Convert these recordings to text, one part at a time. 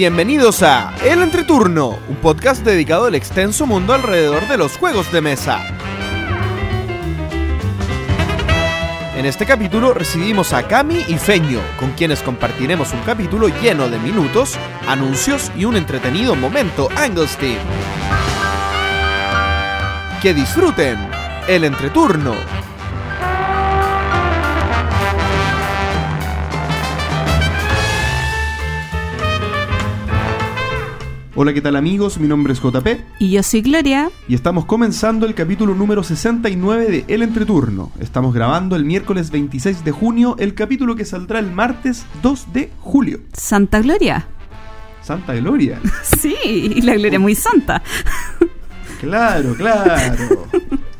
Bienvenidos a El Entreturno, un podcast dedicado al extenso mundo alrededor de los juegos de mesa. En este capítulo recibimos a Cami y Feño, con quienes compartiremos un capítulo lleno de minutos, anuncios y un entretenido momento Anglestein. Que disfruten el entreturno. Hola, ¿qué tal amigos? Mi nombre es JP Y yo soy Gloria. y estamos comenzando el capítulo número 69 de El Entreturno. Estamos grabando el miércoles 26 de junio, el capítulo que saldrá el martes 2 de julio. Santa Gloria. Santa Gloria. Sí, y la Gloria muy santa. Claro, claro.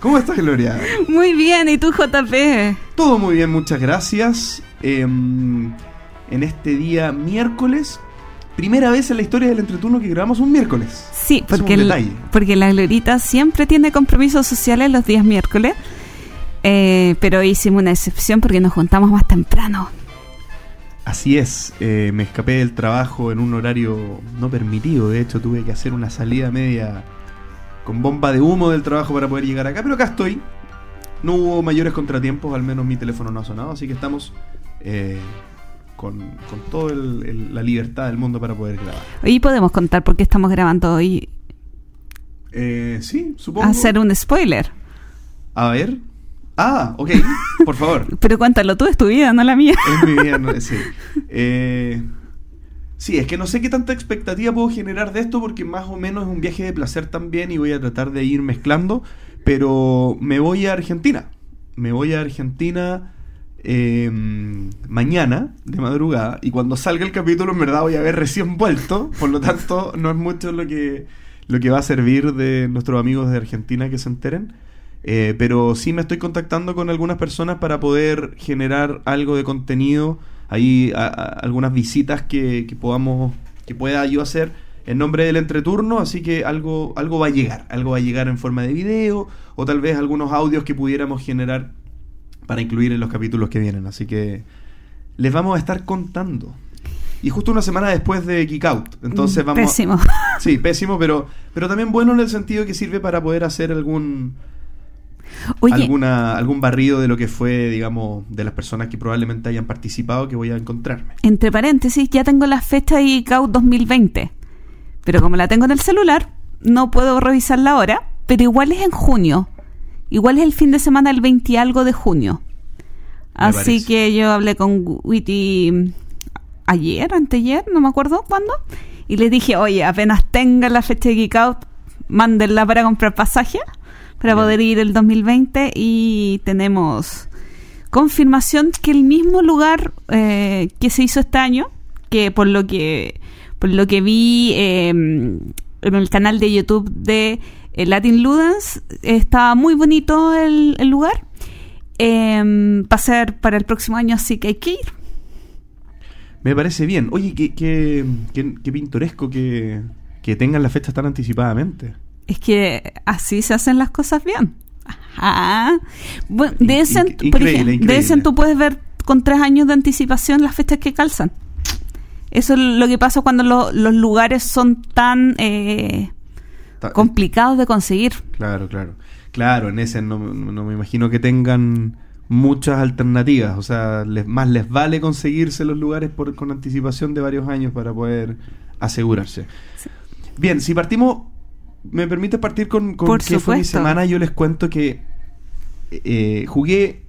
¿Cómo estás, Gloria? Muy bien, ¿y tú, JP? Todo muy bien, muchas gracias. Em, en este día miércoles, primera vez en la historia del Entreturno que grabamos un miércoles. Sí, porque, el- porque la Glorita siempre tiene compromisos sociales los días miércoles. Eh, pero hicimos una excepción porque nos juntamos más temprano. Así es, eh, me escapé del trabajo en un horario no permitido, de hecho tuve que hacer una salida media con bomba de humo del trabajo para poder llegar acá, pero acá estoy. No hubo mayores contratiempos, al menos mi teléfono no ha sonado, así que estamos eh, con, con toda la libertad del mundo para poder grabar. Hoy podemos contar por qué estamos grabando hoy. Eh, sí, supongo. Hacer un spoiler. A ver. Ah, ok, por favor. Pero cuéntalo tú, es tu vida, no la mía. Es mi vida, no- sí. Eh, sí, es que no sé qué tanta expectativa puedo generar de esto porque más o menos es un viaje de placer también y voy a tratar de ir mezclando, pero me voy a Argentina. Me voy a Argentina eh, mañana de madrugada y cuando salga el capítulo en verdad voy a haber recién vuelto, por lo tanto no es mucho lo que, lo que va a servir de nuestros amigos de Argentina que se enteren. Eh, pero sí me estoy contactando con algunas personas para poder generar algo de contenido. Hay algunas visitas que, que podamos, que pueda yo hacer en nombre del entreturno, así que algo, algo va a llegar, algo va a llegar en forma de video o tal vez algunos audios que pudiéramos generar para incluir en los capítulos que vienen. Así que les vamos a estar contando. Y justo una semana después de Geek Out. Entonces vamos. Pésimo. Sí, pésimo, pero, pero también bueno en el sentido que sirve para poder hacer algún Oye, alguna, algún barrido de lo que fue, digamos, de las personas que probablemente hayan participado que voy a encontrarme. entre paréntesis, ya tengo la fecha de ICAO 2020. Pero como la tengo en el celular, no puedo revisarla ahora. Pero igual es en junio. Igual es el fin de semana del 20 y algo de junio. Me Así parece. que yo hablé con Witty ayer, anteayer, no me acuerdo cuándo. Y le dije, oye, apenas tenga la fecha de Geek Out, mándenla para comprar pasaje para Bien. poder ir el 2020. Y tenemos confirmación que el mismo lugar eh, que se hizo este año, que por lo que por lo que vi eh, en el canal de YouTube de eh, Latin Ludens, estaba muy bonito el, el lugar. Eh, va a ser para el próximo año, así que hay que ir. Me parece bien. Oye, qué, qué, qué- qué pintoresco que, que tengan las fechas tan anticipadamente. Es que así se hacen las cocas bien. Ajá. Bueno, de ese, por increíble, ejemplo, de increíble. ese tú puedes ver con tres años de anticipación las fechas que calzan. Eso es lo que pasa cuando lo- los lugares son tan eh, Ta- complicados de conseguir. Claro, claro. Claro, en ese no, no- me imagino que tengan muchas alternativas. O sea, les, más les vale conseguirse los lugares por, con anticipación de varios años para poder asegurarse. Bien, si partimos, ¿me permite partir con, con Por qué fue mi semana? Yo les cuento que eh, jugué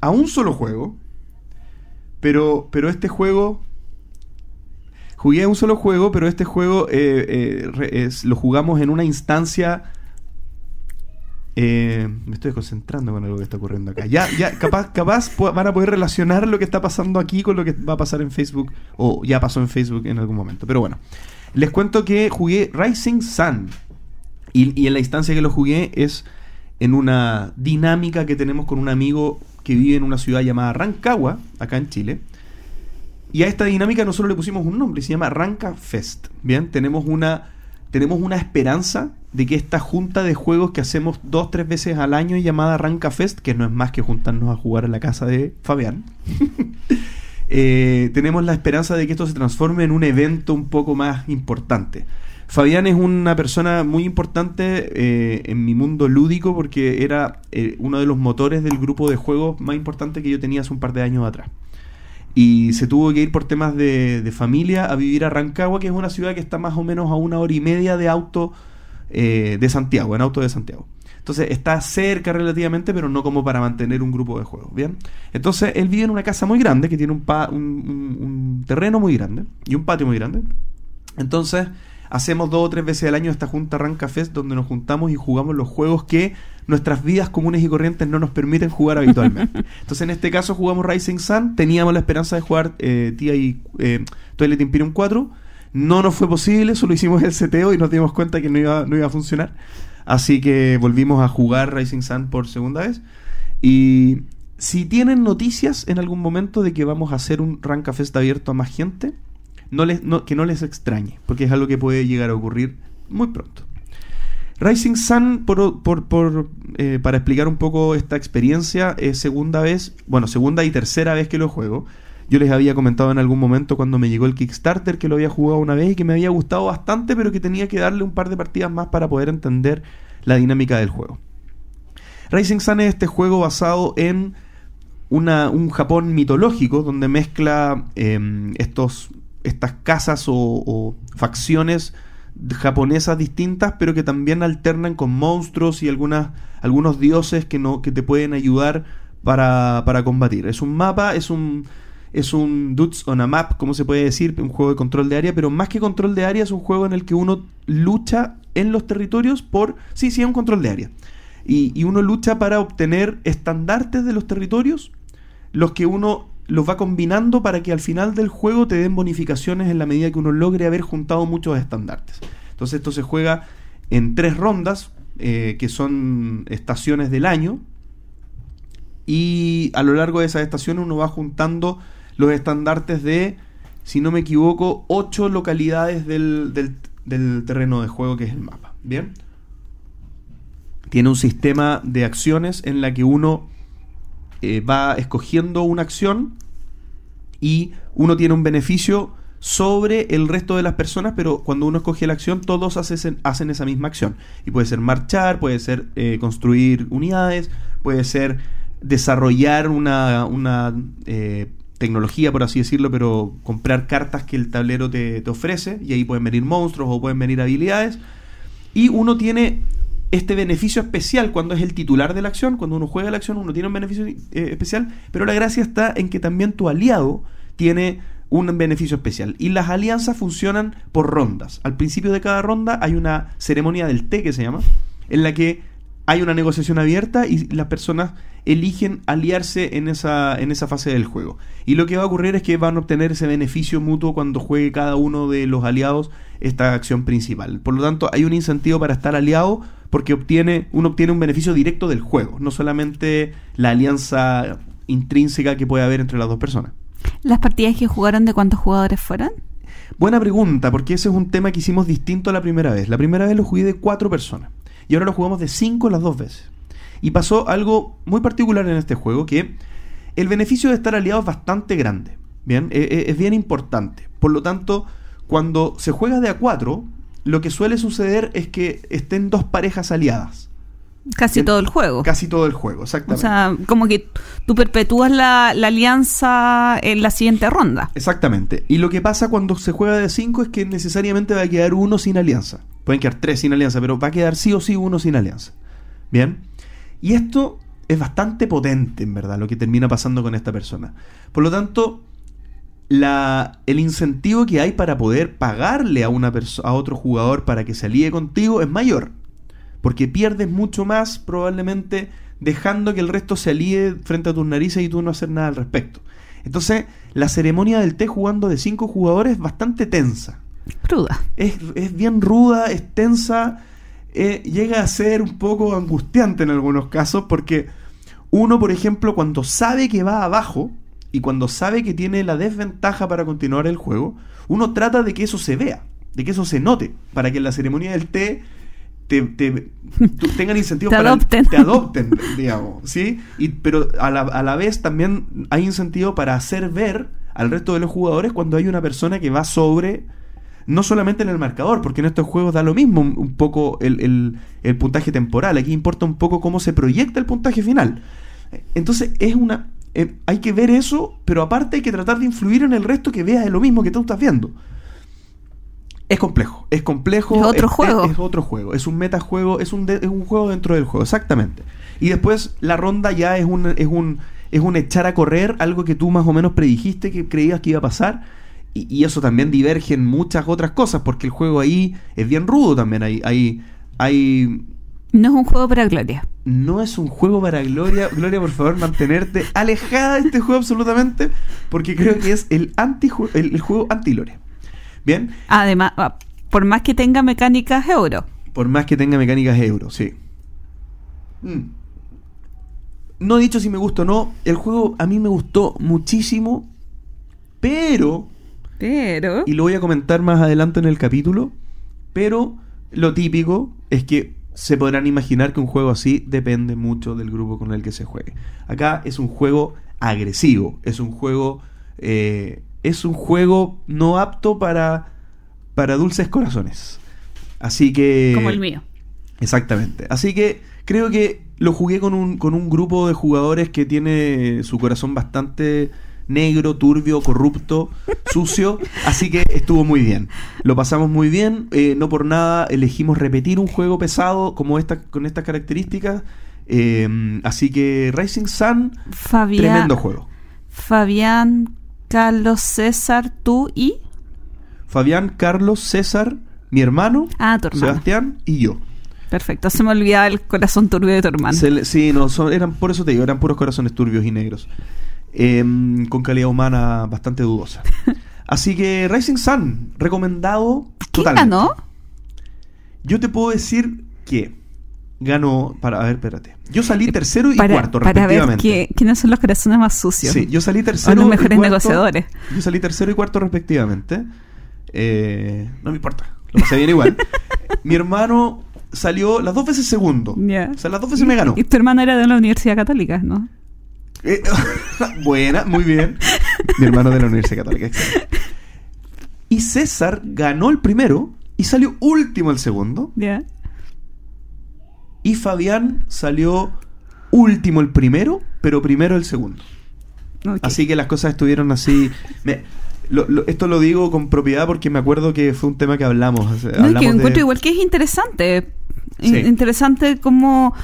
a un solo juego, pero, pero este juego... Jugué un solo juego, pero este juego eh, eh, lo jugamos en una instancia eh, me estoy concentrando con algo que está ocurriendo acá. Ya, ya, capaz, capaz van a poder relacionar lo que está pasando aquí con lo que va a pasar en Facebook, o ya pasó en Facebook en algún momento. Pero bueno, les cuento que jugué Rising Sun. Y en la instancia que lo jugué es en una dinámica que tenemos con un amigo que vive en una ciudad llamada Rancagua, acá en Chile. Y a esta dinámica nosotros le pusimos un nombre, se llama Ranca Fest. Bien, tenemos una, tenemos una esperanza de que esta junta de juegos que hacemos dos, tres veces al año llamada Ranca Fest, que no es más que juntarnos a jugar en la casa de Fabián, eh, tenemos la esperanza de que esto se transforme en un evento un poco más importante. Fabián es una persona muy importante eh, en mi mundo lúdico porque era eh, uno de los motores del grupo de juegos más importante que yo tenía hace un par de años atrás. Y se tuvo que ir por temas de, de familia a vivir a Rancagua, que es una ciudad que está más o menos a una hora y media de auto eh, de Santiago, en auto de Santiago. Entonces está cerca relativamente, pero no como para mantener un grupo de juegos. Bien. Entonces él vive en una casa muy grande que tiene un, pa- un- un- un terreno muy grande y un patio muy grande. Entonces hacemos dos o tres veces al año esta junta Ranca Fest donde nos juntamos y jugamos los juegos que nuestras vidas comunes y corrientes no nos permiten jugar habitualmente. Entonces en este caso jugamos Rising Sun, teníamos la esperanza de jugar eh, TI eh, Twilight Imperium 4. No nos fue posible, solo hicimos el seteo y nos dimos cuenta que no iba, no iba a funcionar. Así que volvimos a jugar Rising Sun por segunda vez. Y si tienen noticias en algún momento de que vamos a hacer un Ranca Fest abierto a más gente, no les, no- que no les extrañe, porque es algo que puede llegar a ocurrir muy pronto. Rising Sun, eh, para explicar un poco esta experiencia, es segunda vez, bueno, segunda y tercera vez que lo juego. Yo les había comentado en algún momento cuando me llegó el Kickstarter que lo había jugado una vez y que me había gustado bastante, pero que tenía que darle un par de partidas más para poder entender la dinámica del juego. Rising Sun es este juego basado en un Japón mitológico donde mezcla em, estos, estas casas o facciones japonesas distintas, pero que también alternan con monstruos y algunas, algunos dioses que, no, que te pueden ayudar para, para combatir. Es un mapa, es un, es un Dudes on a Map, como se puede decir, un juego de control de área, pero más que control de área es un juego en el que uno lucha en los territorios por... Sí, sí, es un control de área. Y, y uno lucha para obtener estandartes de los territorios, los que uno los va combinando para que al final del juego te den bonificaciones en la medida que uno logre haber juntado muchos estandartes. Entonces esto se juega en tres rondas, eh, que son estaciones del año, y a lo largo de esas estaciones uno va juntando los estandartes de, si no me equivoco, ocho localidades del, del- del terreno de juego que es el mapa. Bien. Tiene un sistema de acciones en la que uno eh, va escogiendo una acción y uno tiene un beneficio sobre el resto de las personas, pero cuando uno escoge la acción, todos hacen, hacen esa misma acción. Y puede ser marchar, puede ser eh, construir unidades, puede ser desarrollar una, una, eh, tecnología, por así decirlo, pero comprar cartas que el tablero te, te ofrece, y ahí pueden venir monstruos o pueden venir habilidades. Y uno tiene este beneficio especial cuando es el titular de la acción, cuando uno juega la acción, uno tiene un beneficio eh, especial, pero la gracia está en que también tu aliado tiene un beneficio especial. Y las alianzas funcionan por rondas. Al principio de cada ronda hay una ceremonia del té que se llama, en la que hay una negociación abierta y las personas eligen aliarse en esa, en esa fase del juego. Y lo que va a ocurrir es que van a obtener ese beneficio mutuo cuando juegue cada uno de los aliados esta acción principal. Por lo tanto, hay un incentivo para estar aliado porque obtiene, uno obtiene un beneficio directo del juego, no solamente la alianza intrínseca que puede haber entre las dos personas. ¿Las partidas que jugaron de cuántos jugadores fueron? Buena pregunta, porque ese es un tema que hicimos distinto a la primera vez. La primera vez lo jugué de cuatro personas y ahora lo jugamos de cinco las dos veces. Y pasó algo muy particular en este juego, que el beneficio de estar aliado es bastante grande. Bien, E- e- es bien importante. Por lo tanto, cuando se juega de a cuatro, lo que suele suceder es que estén dos parejas aliadas. Casi todo el juego. Casi todo el juego, O exactamente. sea, como que tú perpetúas la, la alianza en la siguiente ronda. Exactamente. Y lo que pasa cuando se juega de 5 es que necesariamente va a quedar uno sin alianza. Pueden quedar tres sin alianza, pero va a quedar sí o sí uno sin alianza. Bien. Y esto es bastante potente, en verdad, lo que termina pasando con esta persona. Por lo tanto, la, el incentivo que hay para poder pagarle a, una a otro jugador para que se alíe contigo es mayor. Porque pierdes mucho más probablemente dejando que el resto se alíe frente a tus narices y tú no hacer nada al respecto. Entonces, la ceremonia del té jugando de cinco jugadores es bastante tensa. Cruda. Es, es bien ruda, es tensa, eh, llega a ser un poco angustiante en algunos casos porque uno, por ejemplo, cuando sabe que va abajo y cuando sabe que tiene la desventaja para continuar el juego, uno trata de que eso se vea, de que eso se note, para que en la ceremonia del té te, tengan incentivos Te para adopten. te adopten, digamos, ¿sí? Y, pero a la, a la vez también hay incentivo para hacer ver al resto de los jugadores cuando hay una persona que va sobre, no solamente en el marcador, porque en estos juegos da lo mismo un, un poco el, el- el puntaje temporal, aquí importa un poco cómo se proyecta el puntaje final. Entonces es una... eh, hay que ver eso, pero aparte hay que tratar de influir en el resto que vea de lo mismo que tú estás viendo. Es complejo, es complejo. Es otro juego. Es, es otro juego, es un metajuego, es un, de- es un juego dentro del juego, exactamente. Y después la ronda ya es un, es un, es un echar a correr, algo que tú más o menos predijiste que creías que iba a pasar. Y, y eso también diverge en muchas otras cosas, porque el juego ahí es bien rudo también. Hay, hay, hay No es un juego para Gloria. no es un juego para Gloria. Gloria, por favor, mantenerte alejada de este juego absolutamente, porque creo que es el, anti el, el juego anti-Gloria. Bien, Además, ah, por más que tenga mecánicas euro. por más que tenga mecánicas euro, sí. Mm. No he dicho si me gustó o no, el juego a mí me gustó muchísimo, pero Pero. y lo voy a comentar más adelante en el capítulo, pero lo típico es que se podrán imaginar que un juego así depende mucho del grupo con el que se juegue. Acá es un juego agresivo, es un juego eh, es un juego no apto para para dulces corazones. Así que Como el mío. Exactamente. Así que creo que lo jugué con un, con un grupo de jugadores que tiene su corazón bastante negro, turbio, corrupto, sucio. Así que estuvo muy bien. Lo pasamos muy bien. eh, no por nada elegimos repetir un juego pesado como esta, con estas características. eh, así que Rising Sun, Fabián. tremendo juego. Fabián, Carlos, César, tú y. Fabián, Carlos, César, mi hermano, Ah, tu hermano. Sebastián y yo. Perfecto. Se me olvidaba el corazón turbio de tu hermano. Le- sí, no, son, eran, por eso te digo, eran puros corazones turbios y negros. Em, con calidad humana bastante dudosa. Así que Rising Sun, recomendado ¿Quién ganó? Yo te puedo decir que ganó, para, a ver, espérate. Yo salí tercero y Eh, Para, cuarto, para ver respectivamente. qué- quiénes son los corazones más sucios. Sí, yo salí tercero los y mejores cuarto- negociadores. Yo salí tercero y cuarto respectivamente. Eh, no me importa, lo pasé bien igual. Mi hermano salió las dos veces segundo. O sea, las dos veces me ganó. Y tu hermano era de la Universidad Católica, ¿no? Eh, buena, muy bien. Mi hermano de la Universidad Católica. excelente. Y César ganó el primero y salió último el segundo. Ya. Y Fabián salió último el primero, pero primero el segundo. Así que las cosas estuvieron así. Me- lo- lo- esto lo digo con propiedad porque me acuerdo que fue un tema que hablamos. o sea, No, es hablamos que de- encuentro igual que es interesante. Sí. In- Interesante como...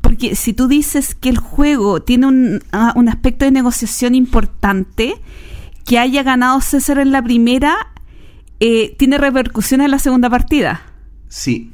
Porque si tú dices que el juego tiene un, ah, un aspecto de negociación importante, que haya ganado César en la primera, eh, tiene repercusiones en la segunda partida. Sí,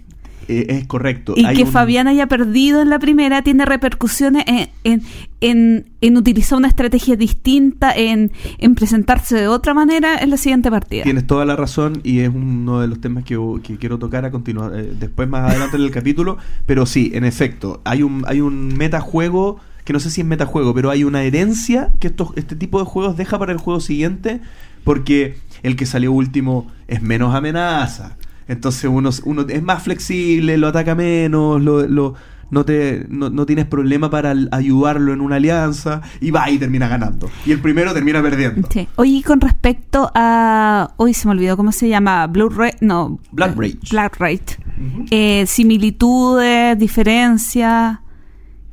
eh, es correcto. Y Hay que un- Fabián haya perdido en la primera tiene repercusiones en, en, en, en utilizar una estrategia distinta, en, en presentarse de otra manera en la siguiente partida. Tienes toda la razón y es uno de los temas que, que quiero tocar a continuar eh, después más adelante en el capítulo. Pero sí, en efecto, hay un, hay un metajuego que no sé si es metajuego, pero hay una herencia que estos, este tipo de juegos deja para el juego siguiente porque el que salió último es menos amenaza. Entonces uno, uno es más flexible, lo ataca menos, lo, lo- no, te, no, no tienes problema para ayudarlo en una alianza y va y termina ganando. Y el primero termina perdiendo. Sí. Oye, con respecto a. Hoy se me olvidó cómo se llama. Blue Ray. No. Black Rage. Black Rage. Eh, similitudes, diferencias.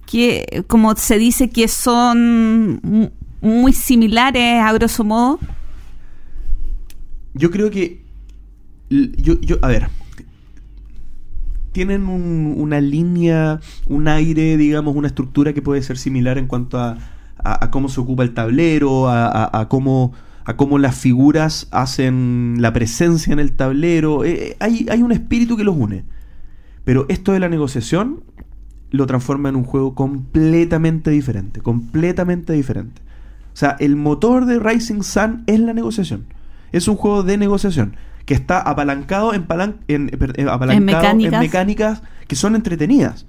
Que, como se dice que son mu- muy similares a grosso modo. Yo creo que. Yo, yo, a ver. Tienen un- una línea, un aire, digamos, una estructura que puede ser similar en cuanto a, cómo se ocupa el tablero, a cómo, a cómo las figuras hacen la presencia en el tablero. Eh, eh, hay, hay un espíritu que los une. Pero esto de la negociación lo transforma en un juego completamente diferente. Completamente diferente. O sea, el motor de Rising Sun es la negociación. Es un juego de negociación que está apalancado en, palan- en, eh, eh, apalancado en mecánicas. mecánicas que son entretenidas.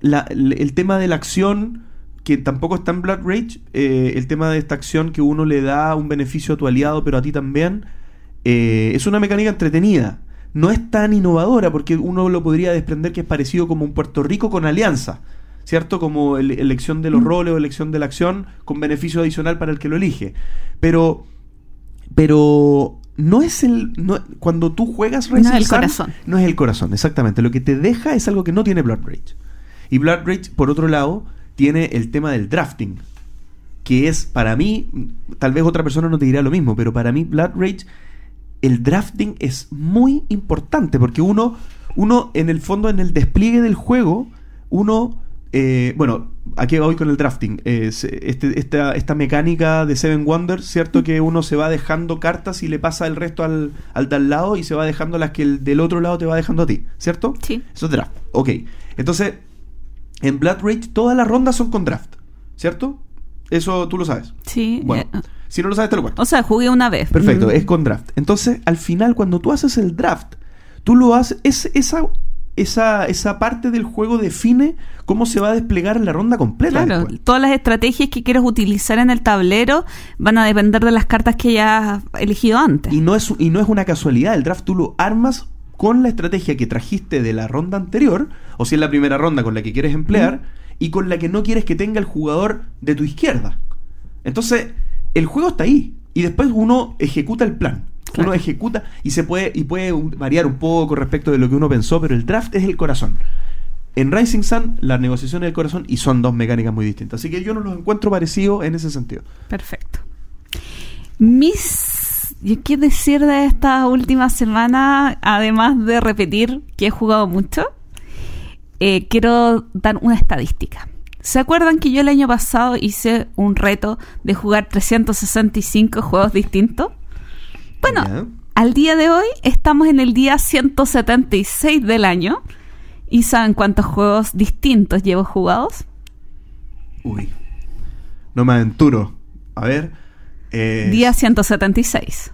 La- el, el tema de la acción, que tampoco está en Blood Rage, eh, el tema de esta acción que uno le da un beneficio a tu aliado, pero a ti también, eh, es una mecánica entretenida. No es tan innovadora porque uno lo podría desprender que es parecido como un Puerto Rico con alianza, ¿cierto? Como el- elección de los roles o elección de la acción con beneficio adicional para el que lo elige. Pero Pero no es el. no- cuando tú juegas No es Rising el Sun, corazón. No es el corazón, exactamente. Lo que te deja es algo que no tiene Blood Rage. Y Blood Rage, por otro lado, tiene el tema del drafting. Que es, para mí, tal vez otra persona no te dirá lo mismo, pero para mí Blood Rage, el drafting es muy importante. Porque uno, uno en el fondo, en el despliegue del juego, uno. eh, bueno, aquí voy con el drafting. Es, este- esta, esta mecánica de Seven Wonders, ¿cierto? Que uno se va dejando cartas y le pasa el resto al, al de al lado y se va dejando las que el del otro lado te va dejando a ti, ¿cierto? Sí. Eso es draft. Ok. Entonces, en Blood Rage todas las rondas son con draft, ¿cierto? Eso tú lo sabes. Sí. Bueno, eh, si no lo sabes, te lo cuento. o sea, jugué una vez. Perfecto, Mm. es con draft. Entonces, al final, cuando tú haces el draft, tú lo haces. Es, esa, esa, esa parte del juego define cómo se va a desplegar en la ronda completa. Claro, después. todas las estrategias que quieres utilizar en el tablero van a depender de las cartas que ya has elegido antes. Y no, es, y no es una casualidad. El draft tú lo armas con la estrategia que trajiste de la ronda anterior, o si es la primera ronda con la que quieres emplear, y con la que no quieres que tenga el jugador de tu izquierda. Entonces, el juego está ahí. Y después uno ejecuta el plan. Claro. Uno ejecuta y se puede, y puede variar un poco respecto de lo que uno pensó, pero el draft es el corazón. En Rising Sun, la negociación es el corazón y son dos mecánicas muy distintas. Así que yo no los encuentro parecidos en ese sentido. Perfecto. Mis. ¿y ¿Qué decir de esta última semana? Además de repetir que he jugado mucho, eh, quiero dar una estadística. ¿Se acuerdan que yo el año pasado hice un reto de jugar 365 juegos distintos? Bueno, al día de hoy estamos en el día 176 del año. ¿Y saben cuántos juegos distintos llevo jugados? Uy. No me aventuro. A ver. eh, Día 176.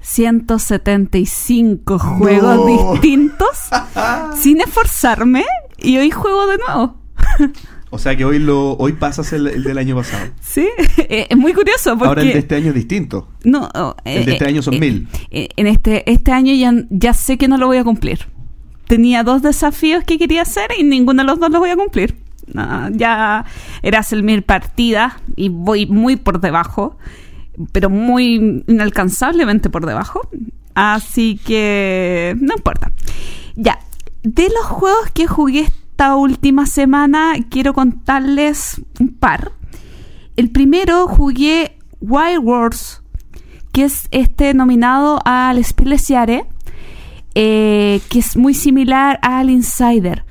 175 juegos No. distintos sin esforzarme y hoy juego de nuevo. O sea que hoy lo hoy pasas el, el del año pasado. Sí, Eh, es muy curioso porque Ahora el de este año es distinto. no, oh, el de este año son mil. eh, en este este año ya, ya sé que no lo voy a cumplir. Tenía dos desafíos que quería hacer y ninguno de los dos los voy a cumplir. No, ya era hacer mil partidas y voy muy por debajo, pero muy inalcanzablemente por debajo. Así que no importa. Ya, de los juegos que jugué esta última semana, quiero contarles un par. El primero jugué Wild que es este nominado al Jahres, eh, que es muy similar al Insider.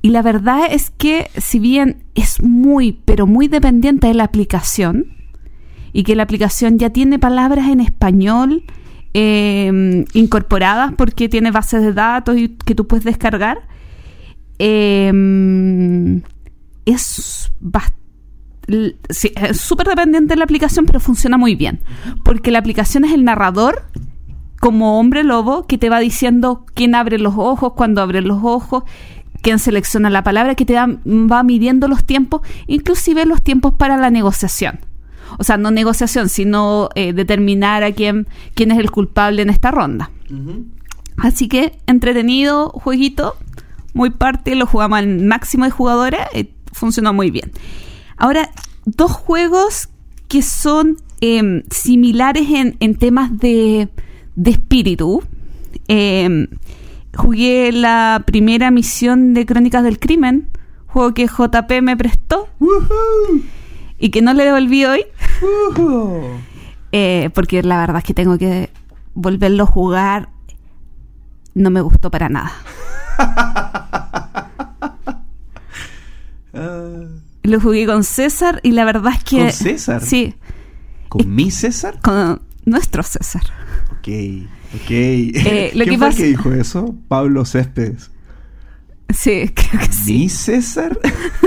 Y la verdad es que si bien es muy, pero muy dependiente de la aplicación, y que la aplicación ya tiene palabras en español eh, incorporadas porque tiene bases de datos y que tú puedes descargar, eh, es bastante sí, es súper dependiente de la aplicación, pero funciona muy bien. Porque la aplicación es el narrador, como hombre lobo, que te va diciendo quién abre los ojos, cuándo abre los ojos, quién selecciona la palabra, que te da- va midiendo los tiempos, inclusive los tiempos para la negociación. O sea, no negociación, sino eh, determinar a quién, quién es el culpable en esta ronda. Así que entretenido, jueguito, muy parte, lo jugamos al máximo de jugadores, eh, funcionó muy bien. Ahora, dos juegos que son em, similares en, en temas de, de espíritu. Em, jugué la primera misión de Crónicas del Crimen, juego que JP me prestó y que no le devolví hoy, eh, porque la verdad es que tengo que volverlo a jugar. No me gustó para nada. Lo jugué con César y la verdad es que... ¿Con César? Sí, ¿Con mi César? con nuestro César. Ok, ok. Eh, lo ¿Quién que fue el que dijo eso? Pablo Céspedes. Sí, creo que sí. ¿Mi César?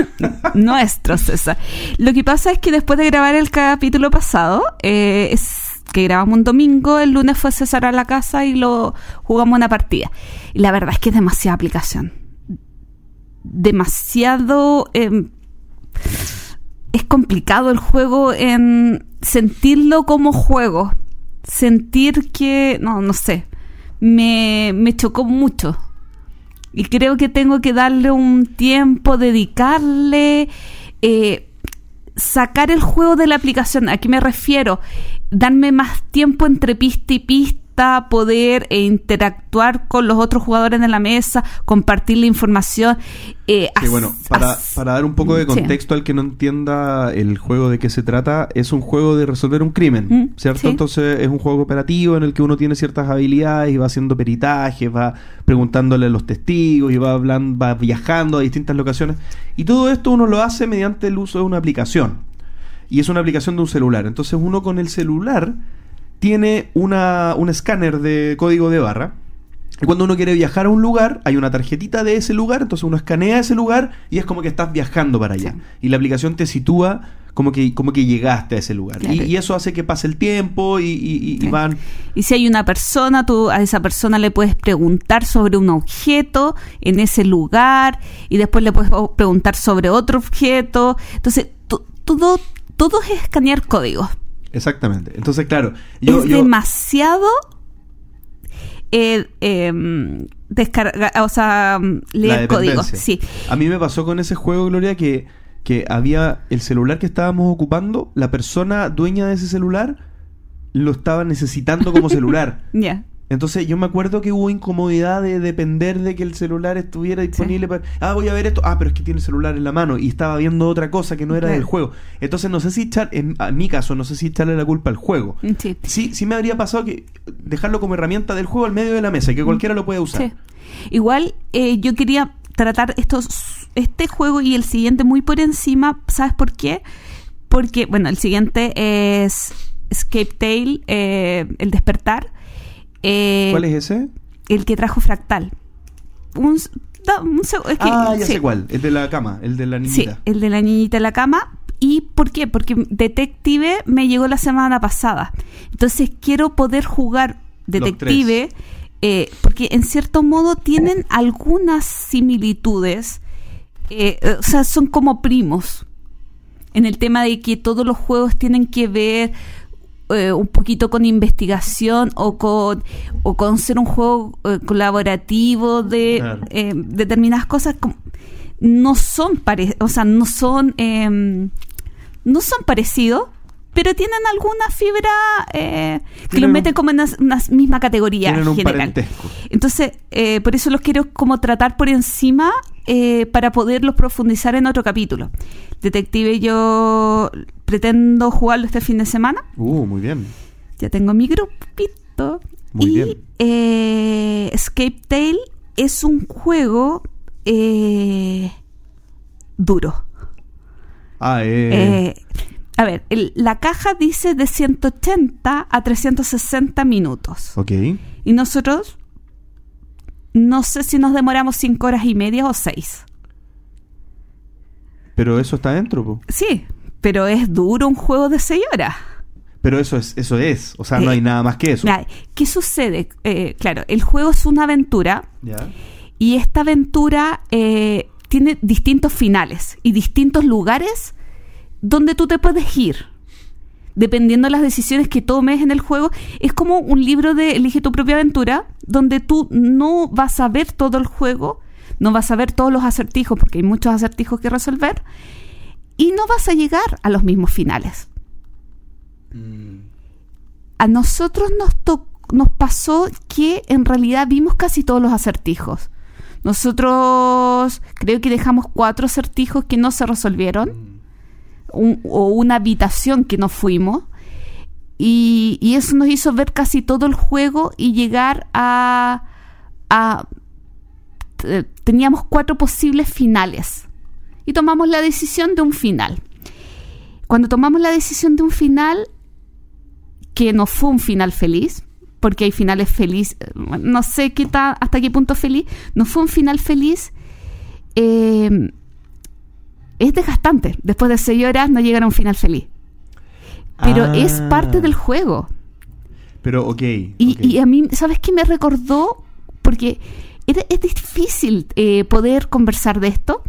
Nuestro César. Lo que pasa es que después de grabar el capítulo pasado, eh, es que grabamos un domingo, el lunes fue César a la casa y lo jugamos una partida. Y la verdad es que es demasiada aplicación. Demasiado... em, es complicado el juego en sentirlo como juego. Sentir que... No, no sé. Me, me chocó mucho. Y creo que tengo que darle un tiempo, dedicarle, eh, sacar el juego de la aplicación. ¿A qué me refiero? Darme más tiempo entre pista y pista, poder eh, interactuar con los otros jugadores de la mesa, compartir la información. eh, Sí, bueno, para, para dar un poco de Sí. contexto al que no entienda el juego de qué se trata, es un juego de resolver un crimen, Mm, ¿cierto? sí. Entonces es un juego cooperativo en el que uno tiene ciertas habilidades y va haciendo peritajes, va preguntándole a los testigos y va, hablando, va viajando a distintas locaciones. Y todo esto uno lo hace mediante el uso de una aplicación. Y es una aplicación de un celular. Entonces uno con el celular tiene una, un escáner de código de barra. Y cuando uno quiere viajar a un lugar, hay una tarjetita de ese lugar, entonces uno escanea ese lugar y es como que estás viajando para allá. Sí. Y la aplicación te sitúa como que, como que llegaste a ese lugar. Y, Claro. y eso hace que pase el tiempo y, y- y- van... Y si hay una persona, tú a esa persona le puedes preguntar sobre un objeto en ese lugar y después le puedes preguntar sobre otro objeto. Entonces, to- todo, todo es escanear códigos. Exactamente. Entonces, claro, yo... es yo- demasiado eh, em, descarga, o sea, leer La código. dependencia. Sí. A mí me pasó con ese juego, Gloria, que, que había el celular que estábamos ocupando, la persona dueña de ese celular lo estaba necesitando como celular. Ya. Entonces yo me acuerdo que hubo incomodidad de depender de que el celular estuviera disponible para... Ah, voy a ver esto. Ah, pero es que tiene el celular en la mano y estaba viendo otra cosa que no era Claro. del juego. Entonces no sé si echar, en, en mi caso, no sé si echarle la culpa al juego. Sí. Sí, sí me habría pasado que dejarlo como herramienta del juego al medio de la mesa y que cualquiera lo pueda usar. Sí. Igual eh, yo quería tratar estos, este juego y el siguiente muy por encima. ¿Sabes por qué? Porque, bueno, el siguiente es Escape Tale, eh, El Despertar. Eh, ¿Cuál es ese? El que trajo Fractal. Un, s- da- un seg- es que- ah, ya sí. sé cuál. El de la cama, el de la Sí, niñita. el de la niñita en la cama. ¿Y por qué? Porque Detective me llegó la semana pasada. Entonces quiero poder jugar Detective eh, porque en cierto modo tienen algunas similitudes. eh, o sea, son como primos. En el tema de que todos los juegos tienen que ver eh, un poquito con investigación o con, o con ser un juego eh, colaborativo de Claro. eh, determinadas cosas. no son pare o sea, no son em, no son parecidos, pero tienen alguna fibra que Tienen los meten como en una, misma categoría general. parentesco. Entonces, por eso los quiero como tratar por encima para poderlos profundizar en otro capítulo. Detective yo pretendo jugarlo este fin de semana. Uh, muy bien. Ya tengo mi grupito. Muy y bien. eh, Escape Tale es un juego eh, duro. Ah, eh, Eh, a ver, el- la caja dice de 180 a 360 minutos. ok. Y nosotros no sé si nos demoramos 5 horas y media o 6. Pero eso está dentro, po. Sí, pero es duro un juego de 6 horas. Pero eso es, eso es. O sea, no Eh, hay nada más que eso. ¿Qué sucede? Eh, claro, el juego es una aventura y esta aventura eh, tiene distintos finales y distintos lugares donde tú te puedes ir. Dependiendo de las decisiones que tomes en el juego, es como un libro de Elige tu propia aventura, donde tú no vas a ver todo el juego, no vas a ver todos los acertijos, porque hay muchos acertijos que resolver, y no vas a llegar a los mismos finales. A nosotros nos, nos pasó que en realidad vimos casi todos los acertijos. Nosotros creo que dejamos cuatro acertijos que no se resolvieron, un- o una habitación que no fuimos, y, y eso nos hizo ver casi todo el juego y llegar a... a te- teníamos cuatro posibles finales y tomamos la decisión de un final. Cuando tomamos la decisión de un final, que no fue un final feliz, porque hay finales felices, no sé qué ta- hasta qué punto feliz, no fue un final feliz, eh, es desgastante. Después de seis horas no llegar a un final feliz. Pero Ah. es parte del juego. Pero, ok. Y, ok. y a mí, ¿sabes qué me recordó? Porque era- es difícil eh, poder conversar de esto.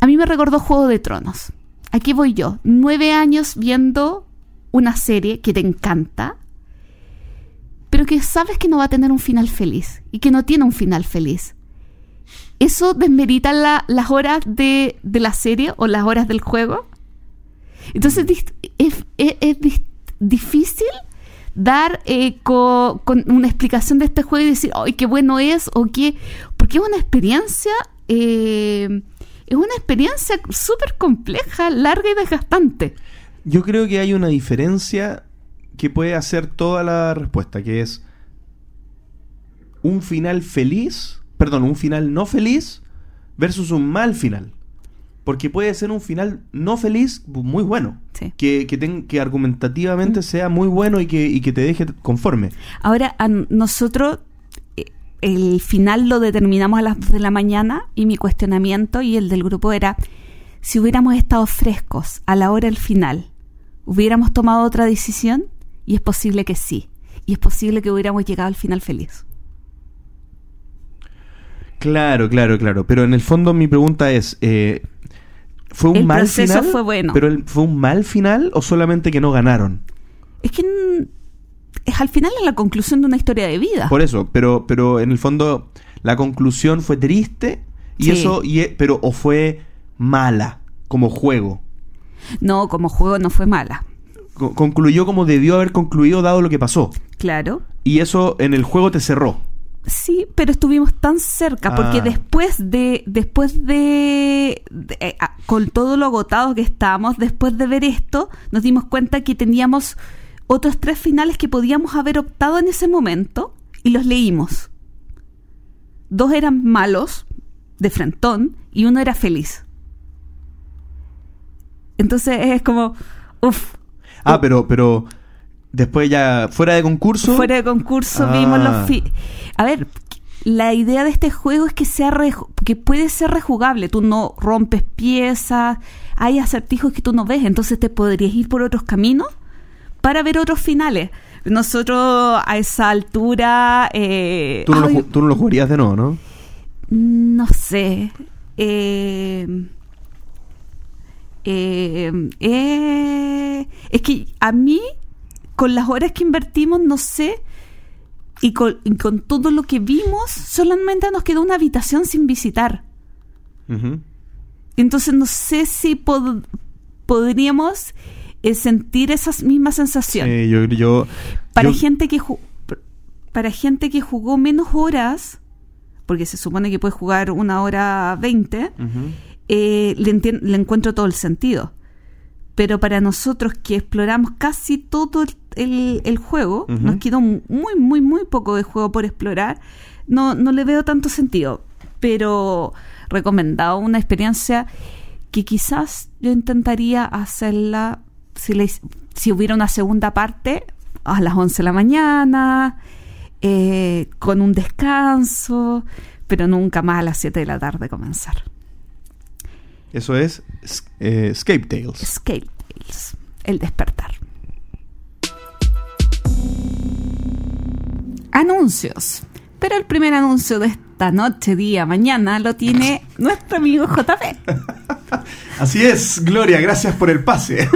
A mí me recordó Juego de Tronos. Aquí voy yo, nueve años viendo una serie que te encanta, pero que sabes que no va a tener un final feliz y que no tiene un final feliz. ¿Eso desmerita la- las horas de, de la serie o las horas del juego? Entonces es, es- difícil dar eh, co- con una explicación de este juego y decir, ¡ay, qué bueno es! o qué. Porque es una experiencia. eh, es una experiencia súper compleja, larga y desgastante. Yo creo que hay una diferencia que puede hacer toda la respuesta, que es un final feliz, perdón, un final no feliz versus un mal final. Porque puede ser un final no feliz muy bueno. Sí. Que, que, ten- que argumentativamente sea muy bueno y que, y que te deje conforme. Ahora, a nosotros el final lo determinamos a las 2 de la mañana y mi cuestionamiento y el del grupo era, si hubiéramos estado frescos a la hora del final, ¿hubiéramos tomado otra decisión? Y es posible que sí. Y es posible que hubiéramos llegado al final feliz. Claro, claro, claro. Pero en el fondo mi pregunta es, eh, ¿fue un El mal proceso final? fue bueno. ¿Pero el- fue un mal final o solamente que no ganaron? Es que es al final es la conclusión de una historia de vida. Por eso, pero, pero en el fondo la conclusión fue triste y Sí. eso, y, pero o fue mala como juego. No, como juego no fue mala. Co- concluyó como debió haber concluido dado lo que pasó. Claro. Y eso en el juego te cerró. Sí, pero estuvimos tan cerca porque Ah. después de después de, de- eh, ah, con todo lo agotado que estábamos, después de ver esto, nos dimos cuenta que teníamos otros tres finales que podíamos haber optado en ese momento y los leímos. Dos eran malos de frentón y uno era feliz. Entonces es como uff, Ah, pero, pero después ya fuera de concurso. Fuera de concurso Ah. vimos los fi- A ver, la idea de este juego es que sea que puede ser rejugable. Tú no rompes piezas, hay acertijos que tú no ves, entonces te podrías ir por otros caminos para ver otros finales. Nosotros a esa altura, eh, Tú no, lo, ay, ju- tú no lo jugarías de nuevo, ¿no? no sé. Eh, eh, eh, es que a mí, con las horas que invertimos, no sé, y con, y con todo lo que vimos, solamente nos quedó una habitación sin visitar. Entonces no sé si pod- podríamos eh, sentir esa misma sensación. Sí, yo, yo, Para yo- gente que para gente que jugó menos horas, porque se supone que puede jugar una hora veinte, Ujú. eh, le, encuentro todo el sentido. Pero para nosotros que exploramos casi todo el, el- el juego, nos quedó muy, muy, muy poco de juego por explorar, no, no le veo tanto sentido. Pero recomendado una experiencia que quizás yo intentaría hacerla si, le si hubiera una segunda parte a las 11 de la mañana, eh, con un descanso, pero nunca más a las 7 de la tarde comenzar. Eso es eh, Escape Tales. Scale Tales, el despertar. Anuncios. Pero el primer anuncio de esta noche, día, mañana, lo tiene nuestro amigo JP. Así es, Gloria, gracias por el pase.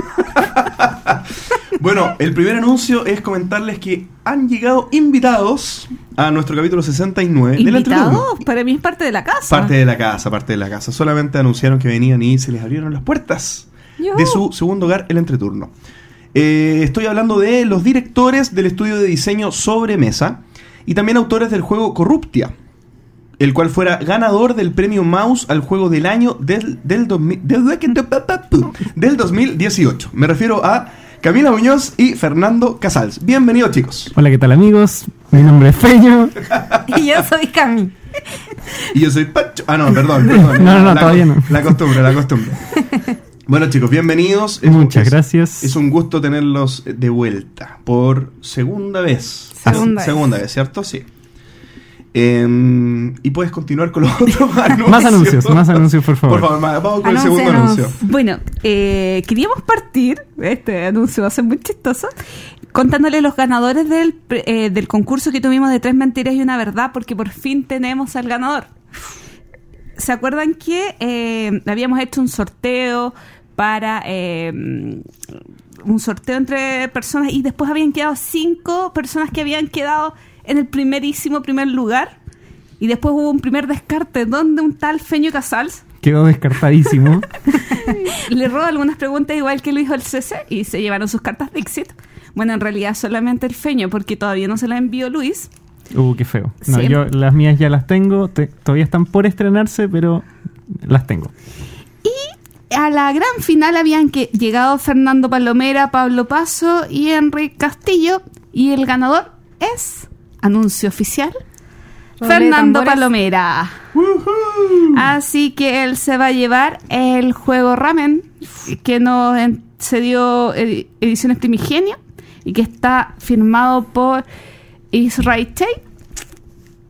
bueno, el primer anuncio es comentarles que han llegado invitados a nuestro capítulo 69 del Entreturno. Invitados, para mí es parte de la casa. Parte de la casa, parte de la casa. Solamente anunciaron que venían y se les abrieron las puertas Yo. de su segundo hogar, el entreturno. Eh, estoy hablando de los directores del estudio de diseño Sobremesa y también autores del juego Corruptia, el cual fuera ganador del premio Mouse al juego del año del, del, 2000 del, del 2018. Me refiero a Camila Muñoz y Fernando Casals. Bienvenidos, chicos. Hola, ¿qué tal amigos? Mi nombre es Feño. Y yo soy Cami. Y yo soy Pacho. Ah, no, perdón, perdón. No, no, La todavía no. La costumbre, la costumbre. Bueno, chicos, bienvenidos. Es- Muchas es- gracias. Es un gusto tenerlos de vuelta por segunda vez. Segunda Ah, vez. segunda vez, ¿cierto? Sí. Em, y puedes continuar con los otros anuncios. Más anuncios, más anuncios, por favor. Por favor, vamos con el segundo anuncio. Bueno, eh, queríamos partir, este anuncio va a ser muy chistoso, contándole los ganadores del, pre- eh, del concurso que tuvimos de tres mentiras y una verdad, porque por fin tenemos al ganador. ¿Se acuerdan que eh, habíamos hecho un sorteo para eh, un sorteo entre personas y después habían quedado cinco personas que habían quedado en el primerísimo primer lugar? Y después hubo un primer descarte donde un tal Feño Casals Quedó descartadísimo. le roba algunas preguntas igual que lo hizo el CC y se llevaron sus cartas de éxito. Bueno, en realidad solamente el feño, porque todavía no se la envió Luis. Uh, qué feo. No, Sí. yo las mías ya las tengo, te- todavía están por estrenarse, pero las tengo. A la gran final habían que llegado Fernando Palomera, Pablo Paso y Enrique Castillo. Y el ganador es, anuncio oficial, Fernando. Palomera. Así que él se va a llevar el juego Ramen que nos cedió edi- Ediciones Primigenio y que está firmado por Israel Tate.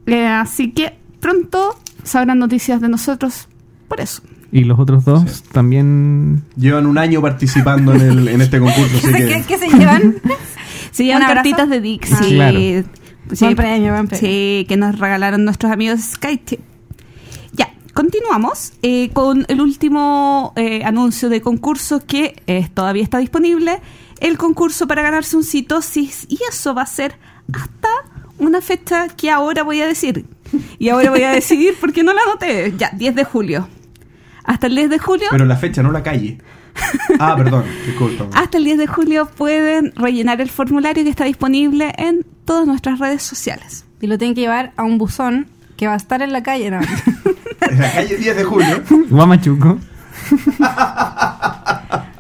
Eh, así que pronto sabrán noticias de nosotros por eso. Y los otros dos también. Llevan un año participando en, el, en este concurso, así ¿Qué, que... qué se llevan? Se llevan cartitas de Dixie. Ah, claro. Sí, Buen premio, buen premio. Sí, que nos regalaron nuestros amigos SkyTip. Ya, continuamos eh, con el último eh, anuncio de concurso que eh, todavía está disponible. El concurso para ganarse un citosis. Y eso va a ser hasta una fecha que ahora voy a decir. Y ahora voy a decidir porque no la anoté. Ya, 10 de julio. Hasta el 10 de julio. Pero la fecha, no la calle. Ah, perdón, disculpa. Hasta el 10 de julio pueden rellenar el formulario que está disponible en todas nuestras redes sociales. Y lo tienen que llevar a un buzón que va a estar en la calle. No. En la calle 10 de julio. Guamachuco.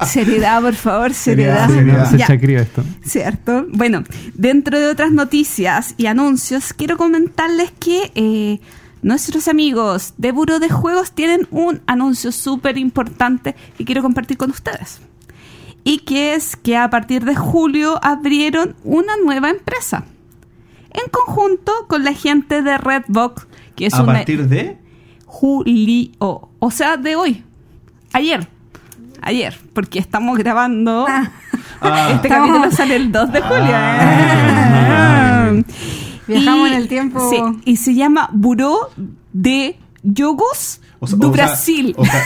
Seriedad, por favor, seriedad. Seriedad, Se Ya, chacría esto. ¿Cierto? Bueno, dentro de otras noticias y anuncios, quiero comentarles que eh, nuestros amigos de Buro de Juegos tienen un anuncio súper importante que quiero compartir con ustedes. Y que es que a partir de julio abrieron una nueva empresa. En conjunto con la gente de Redbox, que es A una... partir de... julio, o sea, de hoy, ayer, ayer, porque estamos grabando. Ah, Este Estamos- capítulo sale el 2 de julio. Ah. ¿eh? Viajamos Y- en el tiempo. sí, y se llama Buró de Jogos o sea- do o sea, Brasil. oja-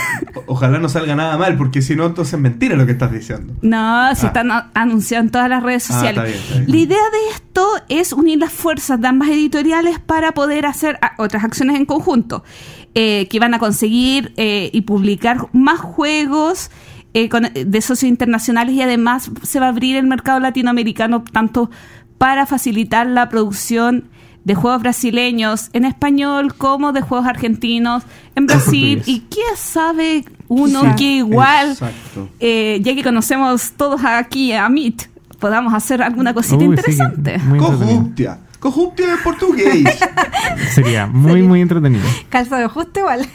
ojalá no salga nada mal, porque si no, entonces es mentira lo que estás diciendo. No, se Ah. están anunciando en todas las redes Ah, sociales. está bien, está bien. La idea de esto es unir las fuerzas de ambas editoriales para poder hacer ah, otras acciones en conjunto, eh, que van a conseguir eh, y publicar más juegos eh, con- de socios internacionales y además se va a abrir el mercado latinoamericano tanto para facilitar la producción de juegos brasileños en español como de juegos argentinos en Brasil y qué sabe uno Sí, que igual eh, ya que conocemos todos aquí a Meet, podamos hacer alguna cosita Uy, sí, interesante. Cojuptia. Cojuptia en portugués. Sería muy, muy entretenido. Calza de ajuste igual.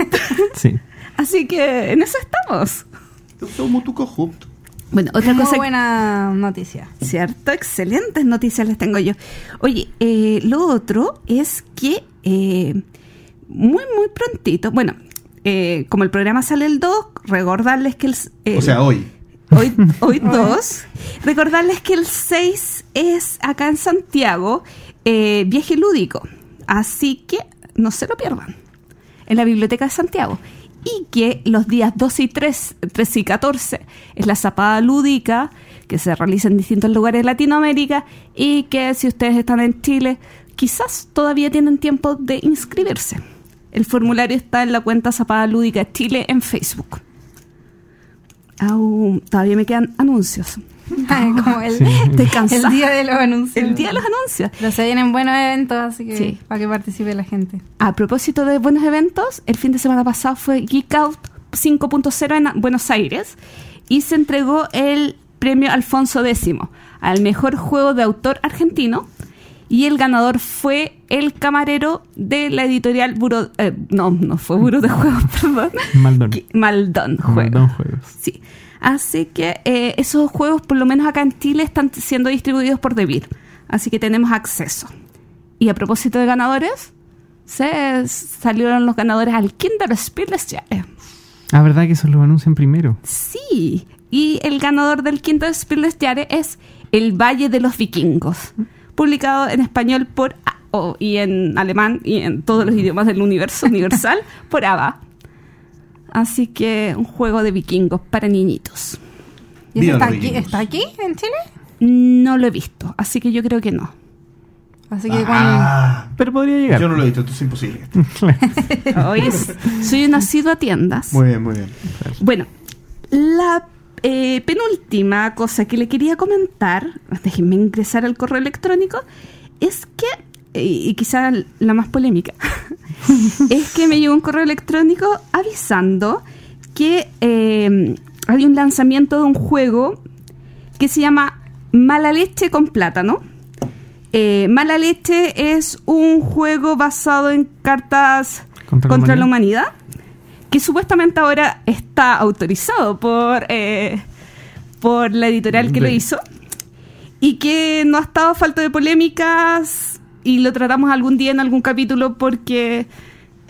Sí. Así que en eso estamos. Eu tomo tu cojupto. Bueno, otra Muy cosa. buena noticia. Cierto, excelentes noticias les tengo yo. Oye, eh, lo otro es que eh, muy, muy prontito, bueno, eh, como el programa sale el 2, recordarles que el... eh, O sea, hoy. Hoy, hoy 2. Recordarles que el 6 es acá en Santiago, eh, viaje lúdico. Así que no se lo pierdan. En la Biblioteca de Santiago. Y que los días 12 y 3, 13 y 14 es la zapada lúdica que se realiza en distintos lugares de Latinoamérica y que si ustedes están en Chile, quizás todavía tienen tiempo de inscribirse. El formulario está en la cuenta Zapada Lúdica Chile en Facebook. Todavía me quedan anuncios. Como el, Sí. El día de los anuncios. El día de los anuncios. Pero se vienen buenos eventos, así que Sí. para que participe la gente. A propósito de buenos eventos, el fin de semana pasado fue Geek Out 5.0 en Buenos Aires y se entregó el premio Alfonso X al mejor juego de autor argentino y el ganador fue el camarero de la editorial Buro... eh, no, no fue Buro de Juegos, perdón. Maldón. Que- Maldón Juegos. Maldón Juegos. Sí. Así que eh, esos juegos, por lo menos acá en Chile, están siendo distribuidos por Debir. Así que tenemos acceso. Y a propósito de ganadores, se salieron los ganadores al Kinder Spiel des Jahres. Ah, ¿verdad que eso lo anuncian primero? Sí. Y el ganador del Kinder Spiel des Jahres es El Valle de los Vikingos. Publicado en español por... A- o- y en alemán y en todos los idiomas del universo universal por ABBA. Así que un juego de vikingos para niñitos. ¿Y Viva está los aquí, vikingos. está aquí en Chile? No lo he visto, así que yo creo que no. Así que cuando... Ah, Pero podría llegar. yo no lo he visto, esto es imposible. Hoy es- soy un nacido a tiendas. Muy bien, muy bien. Bueno, la, eh, penúltima cosa que le quería comentar, déjenme ingresar al correo electrónico, es que, y quizá la más polémica, es que me llegó un correo electrónico avisando que eh, hay un lanzamiento de un juego que se llama Mala Leche con Plátano. Eh, Mala Leche es un juego basado en cartas Contra contra, la la humanidad que supuestamente ahora está autorizado por, eh, por la editorial que lo hizo y que no ha estado a falta de polémicas y lo tratamos algún día en algún capítulo porque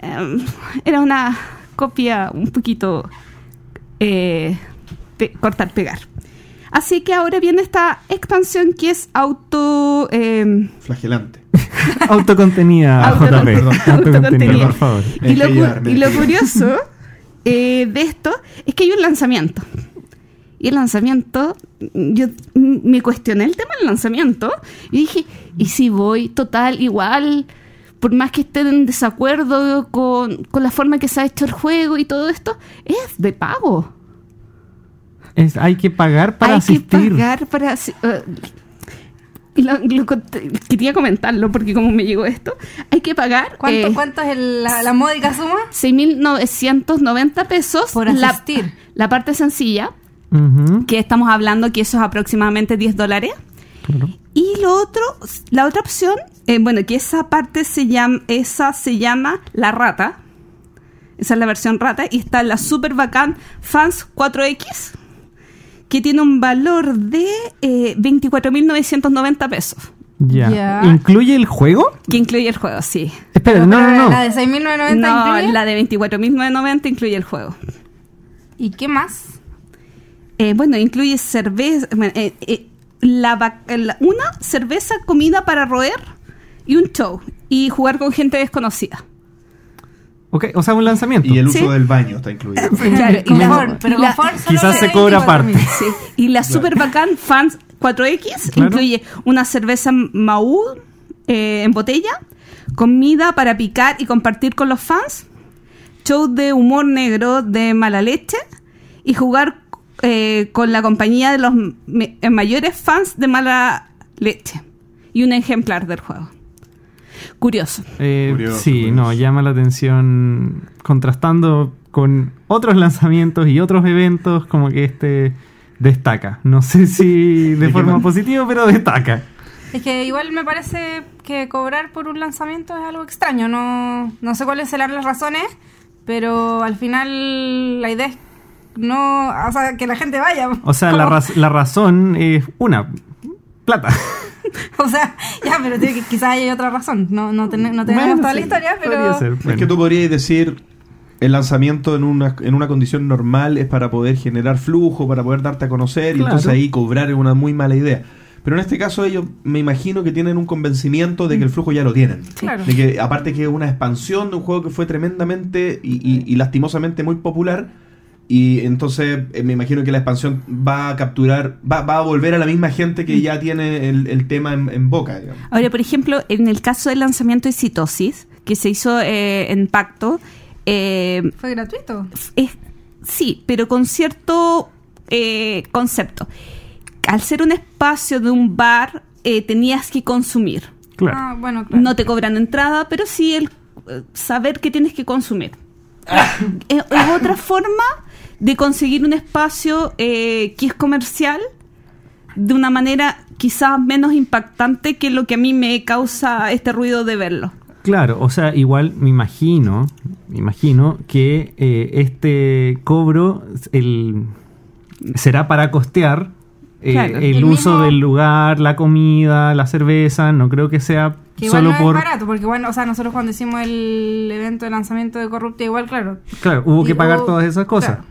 eh, era una copia un poquito eh, pe- cortar pegar así que ahora viene esta expansión que es auto eh, Flagelante. Autocontenida, perdón, autocontenida. por favor. Y lo, y lo curioso eh, de esto es que hay un lanzamiento. Y el lanzamiento, yo me cuestioné el tema del lanzamiento y dije, ¿y si voy total igual? Por más que esté en desacuerdo con, con la forma que se ha hecho el juego y todo esto, es de pago. Es- hay que pagar para hay asistir. que pagar para... y lo- quería comentarlo porque como me llegó esto, hay que pagar... ¿Cuánto, eh, cuánto es el- la, la módica suma? 6.990 pesos Por la- asistir. La, parte sencilla, Que estamos hablando que eso es aproximadamente 10 dólares. claro. Y lo otro, la otra opción, eh, bueno, que esa parte se llama, esa se llama la rata. Esa es la versión rata. Y está la Super Bacán Fans 4X, que tiene un valor de eh, 24.990 pesos. Ya. ¿Incluye el juego? Que incluye el juego, sí. Espera, no, Pero no, no. La de 6.990 No, incluye. la de 24.990 incluye el juego. ¿Y qué más? Eh, bueno, incluye cerveza, bueno, eh, eh, la la- una cerveza, comida para roer y un show. Y jugar con gente desconocida. Ok, o sea, un lanzamiento. Y el uso Sí. del baño está incluido. Claro, y la- Confort, pero la- confort Quizás se cobra 24.000. aparte. sí, y la Super Bacán Fans 4X Claro. incluye una cerveza Maú eh, en botella, comida para picar y compartir con los fans, show de humor negro de mala leche y jugar eh, con la compañía de los me- eh, mayores fans de mala leche y un ejemplar del juego. Curioso. Eh, Curioso, sí, curioso. no, llama la atención contrastando con otros lanzamientos y otros eventos, como que este destaca. No sé si de forma positiva, pero destaca. Es que igual me parece que cobrar por un lanzamiento es algo extraño. No, no sé cuáles serán las razones, pero al final la idea es no, o sea, que la gente vaya. O sea, la, raz- la razón es una, plata. O sea, ya, pero tiene que- quizás hay otra razón. No, no, ten- no tenemos Bueno, toda sí, la historia, podría pero ser, Es que tú podrías decir el lanzamiento en una, en una condición normal es para poder generar flujo, para poder darte a conocer, y entonces ahí cobrar es una muy mala idea. Pero en este caso ellos me imagino que tienen un convencimiento de que el flujo ya lo tienen. Claro. De que aparte que es una expansión de un juego que fue tremendamente y, y- y lastimosamente muy popular. Y entonces eh, me imagino que la expansión va a capturar, va, va a volver a la misma gente que ya tiene el, el tema en, en boca, digamos. Ahora, por ejemplo, en el caso del lanzamiento de Citosis, que se hizo eh, en Pacto, eh, fue gratuito. es- sí, pero con cierto eh, concepto. Al ser un espacio de un bar, eh, tenías que consumir. Claro. Ah, bueno, claro. No te cobran entrada, pero sí el saber que tienes que consumir. es, es otra forma de conseguir un espacio eh, que es comercial de una manera quizás menos impactante que lo que a mí me causa este ruido de verlo. Claro, o sea, igual me imagino, me imagino que eh, este cobro el, será para costear eh, Claro. el, El uso mismo- del lugar, la comida, la cerveza. No creo que sea Que igual solo no por. es barato, porque bueno, o sea, nosotros cuando hicimos el evento de lanzamiento de Corrupta, igual, claro. Claro, hubo que pagar hubo- todas esas cosas. claro.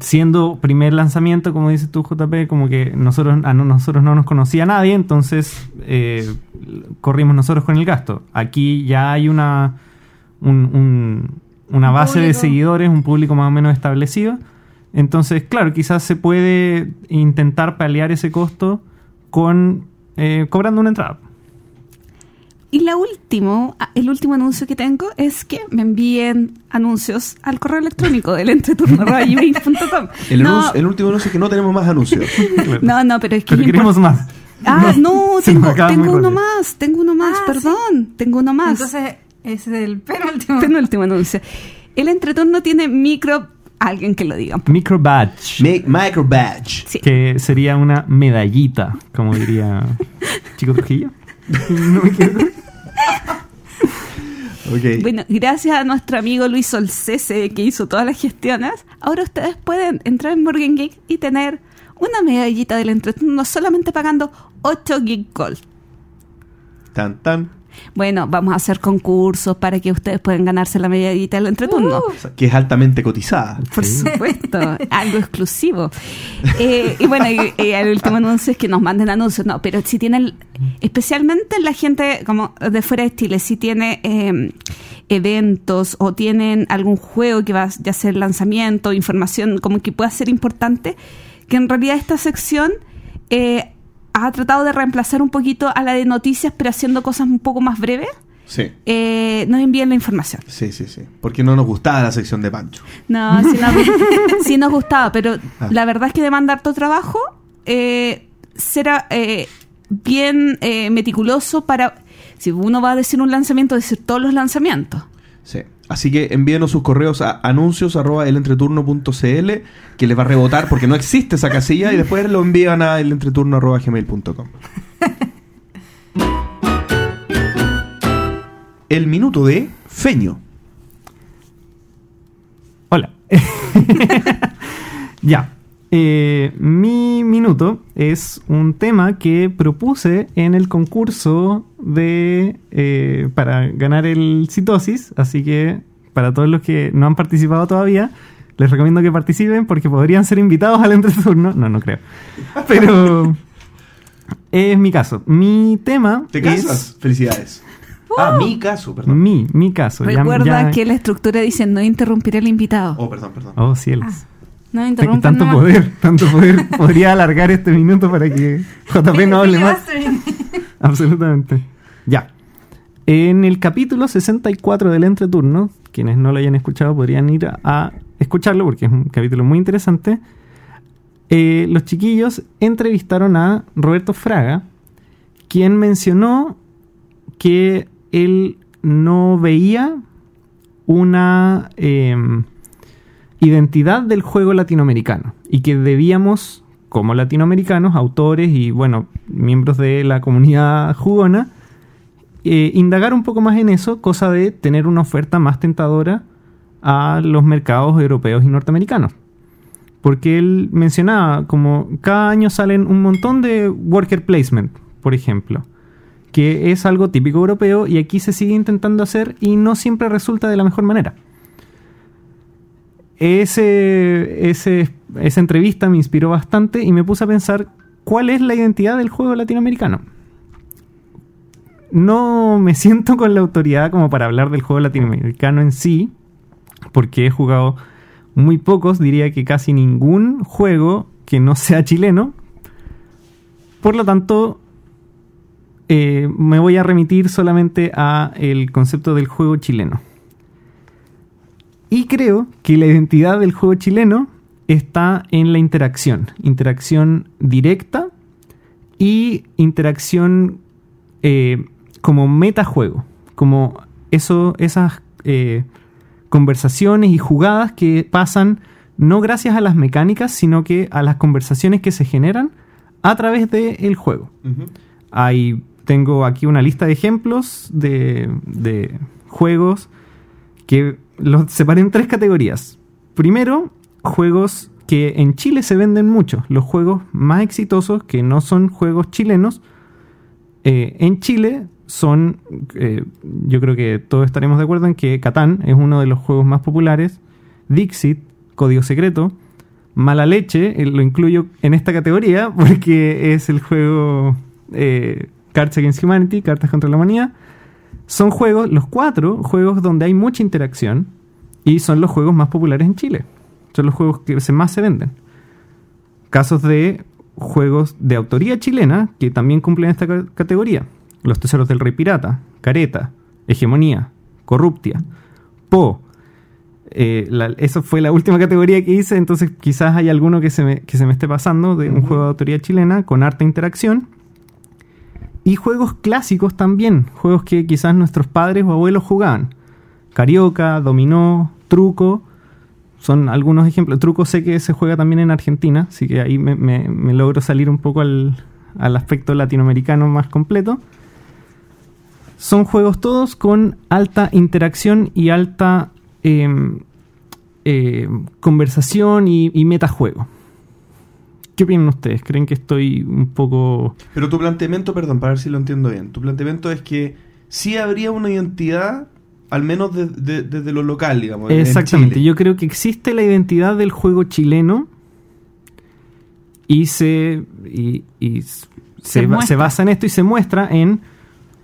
Siendo primer lanzamiento, como dices tú, JP, como que nosotros a no- nosotros no nos conocía nadie, entonces eh, corrimos nosotros con el gasto. Aquí ya hay una, un- un- una Un base de seguidores, un público más o menos establecido. Entonces, claro, quizás se puede intentar paliar ese costo con eh, cobrando una entrada. Y la último, ah, el último anuncio que tengo es que me envíen anuncios al correo electrónico del entreturno.com. El, no, el último anuncio es que no tenemos más anuncios. no, no, pero es que Pero queremos más. Ah, no, tengo, uno más, tengo uno más, Ah, perdón, tengo uno más. Entonces, es el penúltimo. Penúltimo anuncio. El entreturno tiene micro, alguien que lo diga. Micro badge. Make micro badge. Sí. Que sería una medallita, como diría Chico Trujillo. No me. Ok. Bueno, gracias a nuestro amigo Luis Solcese que hizo todas las gestiones, ahora ustedes pueden entrar en Morgan Geek y tener una medallita del entreturno solamente pagando 8 Geek Gold. Tan, tan. Bueno, vamos a hacer concursos para que ustedes puedan ganarse la medallita del entreturno. O sea, que es altamente cotizada. Por supuesto, algo exclusivo. Eh, y bueno, y, y el último anuncio es que nos manden anuncios, no, pero si tienen, especialmente la gente como de fuera de Chile, si tiene eh, eventos o tienen algún juego que va a ser lanzamiento, información como que pueda ser importante, que en realidad esta sección eh, ha tratado de reemplazar un poquito a la de noticias, pero haciendo cosas un poco más breves, Sí. eh, nos envíen la información. Sí, sí, sí. Porque no nos gustaba la sección de Pancho. No, sí nos, sí nos gustaba, pero Ah. la verdad es que demanda harto trabajo. Eh, será eh, bien eh, meticuloso para. Si uno va a decir un lanzamiento, decir todos los lanzamientos. Sí. Así que envíenos sus correos a anuncios arroba elentreturno.cl que les va a rebotar porque no existe esa casilla y después lo envían a elentreturno arroba gmail.com. El minuto de Feño. Hola. ya. Eh, mi minuto es un tema que propuse en el concurso de eh, para ganar el citosis. Así que para todos los que no han participado todavía, les recomiendo que participen porque podrían ser invitados al entreturno. No, no creo. Pero es mi caso. Mi tema ¿Te es casas? Felicidades. Ah, mi caso, perdón. mi, mi caso. Recuerda ya- que la estructura dice no interrumpir al invitado. Oh, perdón, perdón. Oh, cielos. No interrumpan tanto nomás. poder, tanto poder. Podría alargar este minuto para que JP no hable más. Absolutamente. Ya. En el capítulo 64 del entreturno, quienes no lo hayan escuchado podrían ir a, a escucharlo porque es un capítulo muy interesante. Eh, los chiquillos entrevistaron a Roberto Fraga, quien mencionó que él no veía una em, identidad del juego latinoamericano y que debíamos, como latinoamericanos, autores y, bueno, miembros de la comunidad jugona, eh, indagar un poco más en eso, cosa de tener una oferta más tentadora a los mercados europeos y norteamericanos. Porque él mencionaba como cada año salen un montón de worker placement, por ejemplo, que es algo típico europeo y aquí se sigue intentando hacer y no siempre resulta de la mejor manera. Ese, esa entrevista me inspiró bastante y me puse a pensar cuál es la identidad del juego latinoamericano. No me siento con la autoridad como para hablar del juego latinoamericano en sí, porque he jugado muy pocos, diría que casi ningún juego que no sea chileno. Por lo tanto, eh, me voy a remitir solamente a el concepto del juego chileno. Y creo que la identidad del juego chileno está en la interacción. Interacción directa y interacción eh, como metajuego. Como eso, esas eh, conversaciones y jugadas que pasan no gracias a las mecánicas, sino que a las conversaciones que se generan a través del juego. Hay, tengo aquí una lista de ejemplos de, de juegos que los separé en tres categorías. Primero, juegos que en Chile se venden mucho. Los juegos más exitosos, que no son juegos chilenos, eh, en Chile son, eh, yo creo que todos estaremos de acuerdo en que Catán es uno de los juegos más populares. Dixit, Código Secreto. Mala Leche, eh, lo incluyo en esta categoría porque es el juego Cards Against Humanity, Cartas contra la Humanidad. Son juegos, los cuatro juegos donde hay mucha interacción y son los juegos más populares en Chile. Son los juegos que más se venden. Casos de juegos de autoría chilena que también cumplen esta ca- categoría. Los Tesoros del Rey Pirata, Careta, Hegemonía, Corruptia, Po. Eh, la- eso fue la última categoría que hice, entonces quizás hay alguno que se me, que se me esté pasando de un juego de autoría chilena con harta interacción. Y juegos clásicos también, juegos que quizás nuestros padres o abuelos jugaban. Carioca, Dominó, Truco, son algunos ejemplos. Truco sé que se juega también en Argentina, así que ahí me, logro salir un poco al, al aspecto latinoamericano más completo. Son juegos todos con alta interacción y alta em, eh, conversación y, y metajuego. ¿Qué opinan ustedes? ¿Creen que estoy un poco... Pero tu planteamiento, perdón, para ver si lo entiendo bien. Tu planteamiento es que sí habría una identidad, al menos de- de- desde lo local, digamos. en Exactamente, yo creo que existe la identidad del juego chileno y se, y, y s- se, ba- muestra. se basa en esto y se muestra en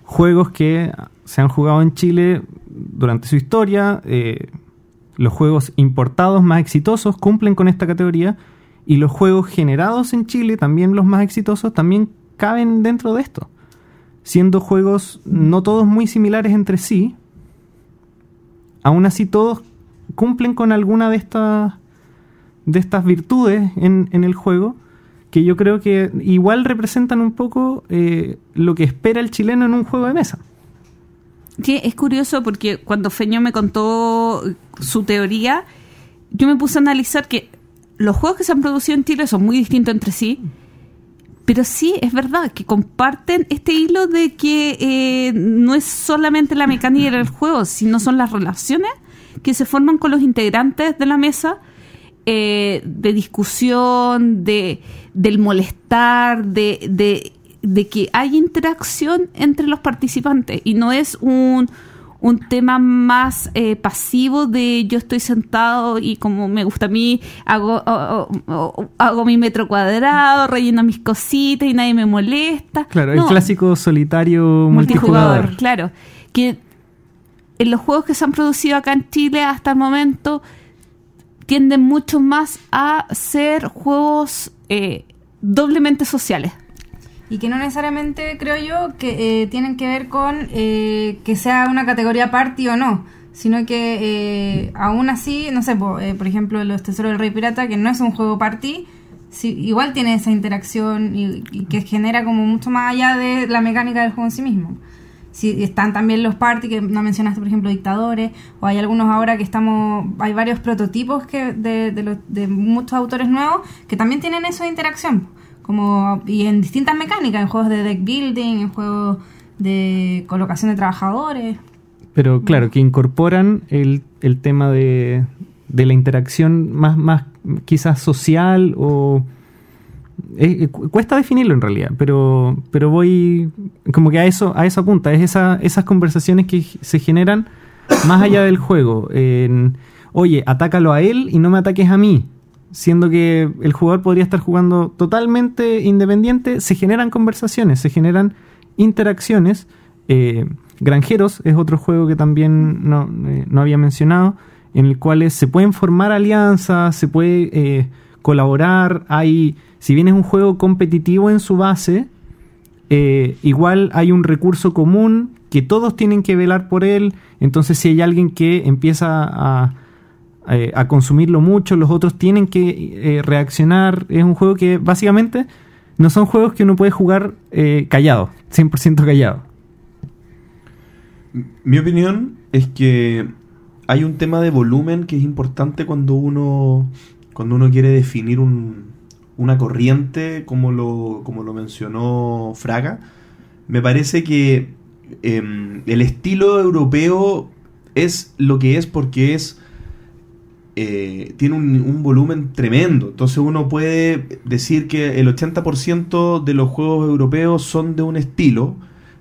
juegos que se han jugado en Chile durante su historia. eh, los juegos importados más exitosos cumplen con esta categoría y los juegos generados en Chile, también los más exitosos, también caben dentro de esto. Siendo juegos no todos muy similares entre sí, aún así todos cumplen con alguna de estas de estas virtudes en, en el juego que yo creo que igual representan un poco eh, lo que espera el chileno en un juego de mesa. Sí, es curioso porque cuando Feño me contó su teoría, yo me puse a analizar que los juegos que se han producido en Chile son muy distintos entre sí, pero sí es verdad que comparten este hilo de que eh, no es solamente la mecánica del juego, sino son las relaciones que se forman con los integrantes de la mesa, eh, de discusión, de del molestar, de, de, de que hay interacción entre los participantes. Y no es un, un tema más eh, pasivo de yo estoy sentado y como me gusta a mí, hago, hago mi metro cuadrado, relleno mis cositas y nadie me molesta. Claro, el clásico solitario multijugador, multijugador. claro. Que en los juegos que se han producido acá en Chile hasta el momento tienden mucho más a ser juegos eh, doblemente sociales. Y que no necesariamente, creo yo, que eh, tienen que ver con eh, que sea una categoría party o no, sino que eh, aún así, no sé, eh, por ejemplo, Los Tesoros del Rey Pirata, que no es un juego party, sí, igual tiene esa interacción y, que genera como mucho más allá de la mecánica del juego en sí mismo. Sí, están también los party que no mencionaste, por ejemplo, dictadores, o hay algunos ahora que estamos, hay varios prototipos que de, de, los- de muchos autores nuevos que también tienen eso de interacción, como y en distintas mecánicas, en juegos de deck building, en juegos de colocación de trabajadores. Pero claro, que incorporan el, el tema de, de la interacción más, más quizás social o... eh, cu- cuesta definirlo en realidad, pero, pero voy como que a eso, a eso apunta, es esa, esas conversaciones que se generan más allá del juego. En, Oye, atácalo a él y no me ataques a mí. Siendo que el jugador podría estar jugando totalmente independiente, se generan conversaciones, se generan interacciones. Eh, Granjeros es otro juego que también no, eh, no había mencionado, en el cual se pueden formar alianzas, se puede eh, colaborar. Hay, si bien es un juego competitivo en su base, eh, igual hay un recurso común que todos tienen que velar por él. Entonces, si hay alguien que empieza a, eh, a consumirlo mucho, los otros tienen que eh, reaccionar. Es un juego que básicamente no son juegos que uno puede jugar eh, callado, 100% callado. Mi opinión es que hay un tema de volumen que es importante cuando uno cuando uno quiere definir un- una corriente como lo, como lo mencionó Fraga. Me parece que em, el estilo europeo es lo que es porque es eh, tiene un, un volumen tremendo. Entonces uno puede decir que el 80% de los juegos europeos son de un estilo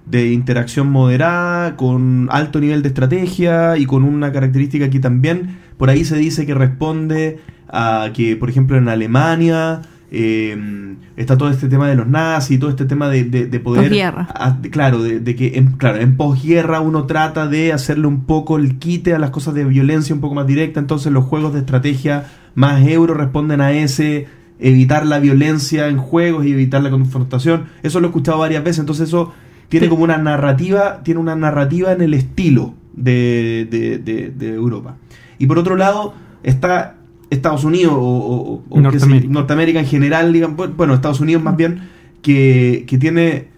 de interacción moderada, con alto nivel de estrategia y con una característica que también por ahí se dice que responde a que, por ejemplo, en Alemania eh, está todo este tema de los nazis, todo este tema de, de- de poder... Posguerra. a- de- claro, de, que en, claro, en posguerra uno trata de hacerle un poco el quite a las cosas de violencia un poco más directa, entonces los juegos de estrategia más euro responden a ese evitar la violencia en juegos y evitar la confrontación. Eso lo he escuchado varias veces, entonces eso tiene como una narrativa, tiene una narrativa en el estilo de, de- de- de Europa. Y por otro lado, está Estados Unidos o, o- o- o qué sé, Norteamérica. En general, digamos, bu- bueno, Estados Unidos más bien, que, que tiene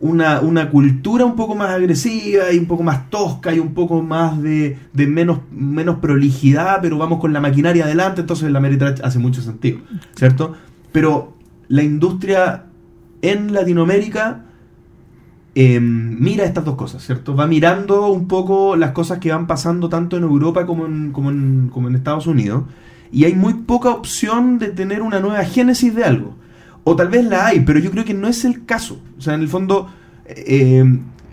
una, una cultura un poco más agresiva y un poco más tosca y un poco más de, de menos, menos prolijidad, pero vamos con la maquinaria adelante, entonces la Meritrash hace mucho sentido, ¿cierto? Pero la industria en Latinoamérica eh, mira estas dos cosas, ¿cierto? Va mirando un poco las cosas que van pasando tanto en Europa como en, como en, como en Estados Unidos. Y hay muy poca opción de tener una nueva génesis de algo. O tal vez la hay, pero yo creo que no es el caso. O sea, en el fondo eh,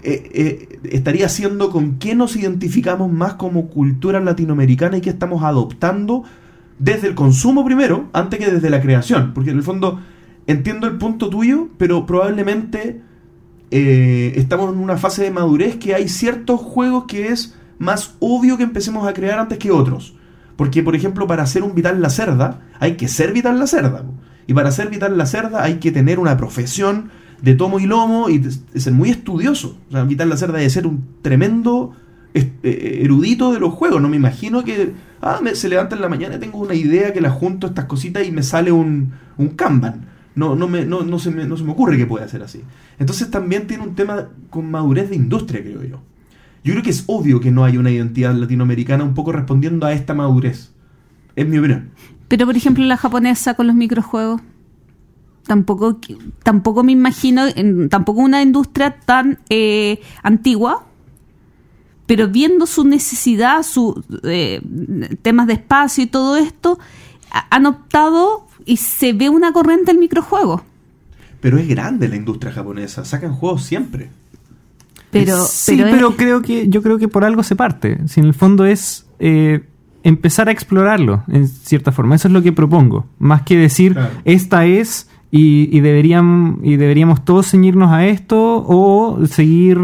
eh, eh, estaría siendo con qué nos identificamos más como cultura latinoamericana y qué estamos adoptando desde el consumo primero, antes que desde la creación. Porque en el fondo entiendo el punto tuyo, pero probablemente estamos en una fase de madurez que hay ciertos juegos que es más obvio que empecemos a crear antes que otros. Porque, por ejemplo, para ser un Vital la Cerda, hay que ser Vital la Cerda. Y para ser Vital la Cerda hay que tener una profesión de tomo y lomo y ser muy estudioso. O sea, Vital la Cerda debe ser un tremendo est- eh, erudito de los juegos. No me imagino que ah, me- se levanta en la mañana y tengo una idea que la junto estas cositas y me sale un, un Kanban. No, no, me, no, no, se me, no se me ocurre que pueda ser así. Entonces también tiene un tema con madurez de industria, creo yo. Yo creo que es obvio que no hay una identidad latinoamericana un poco respondiendo a esta madurez. Es mi opinión. Pero, por ejemplo, la japonesa con los microjuegos. Tampoco, tampoco me imagino, tampoco una industria tan eh, antigua, pero viendo su necesidad, sus temas de espacio y todo esto, ha- han optado y se ve una corriente del microjuego. Pero es grande la industria japonesa. Sacan juegos siempre. Pero, sí, pero, pero, es- creo que yo creo que por algo se parte. Si en el fondo es eh, empezar a explorarlo en cierta forma. Eso es lo que propongo. Más que decir Claro. esta es y, y deberían y deberíamos todos ceñirnos a esto o seguir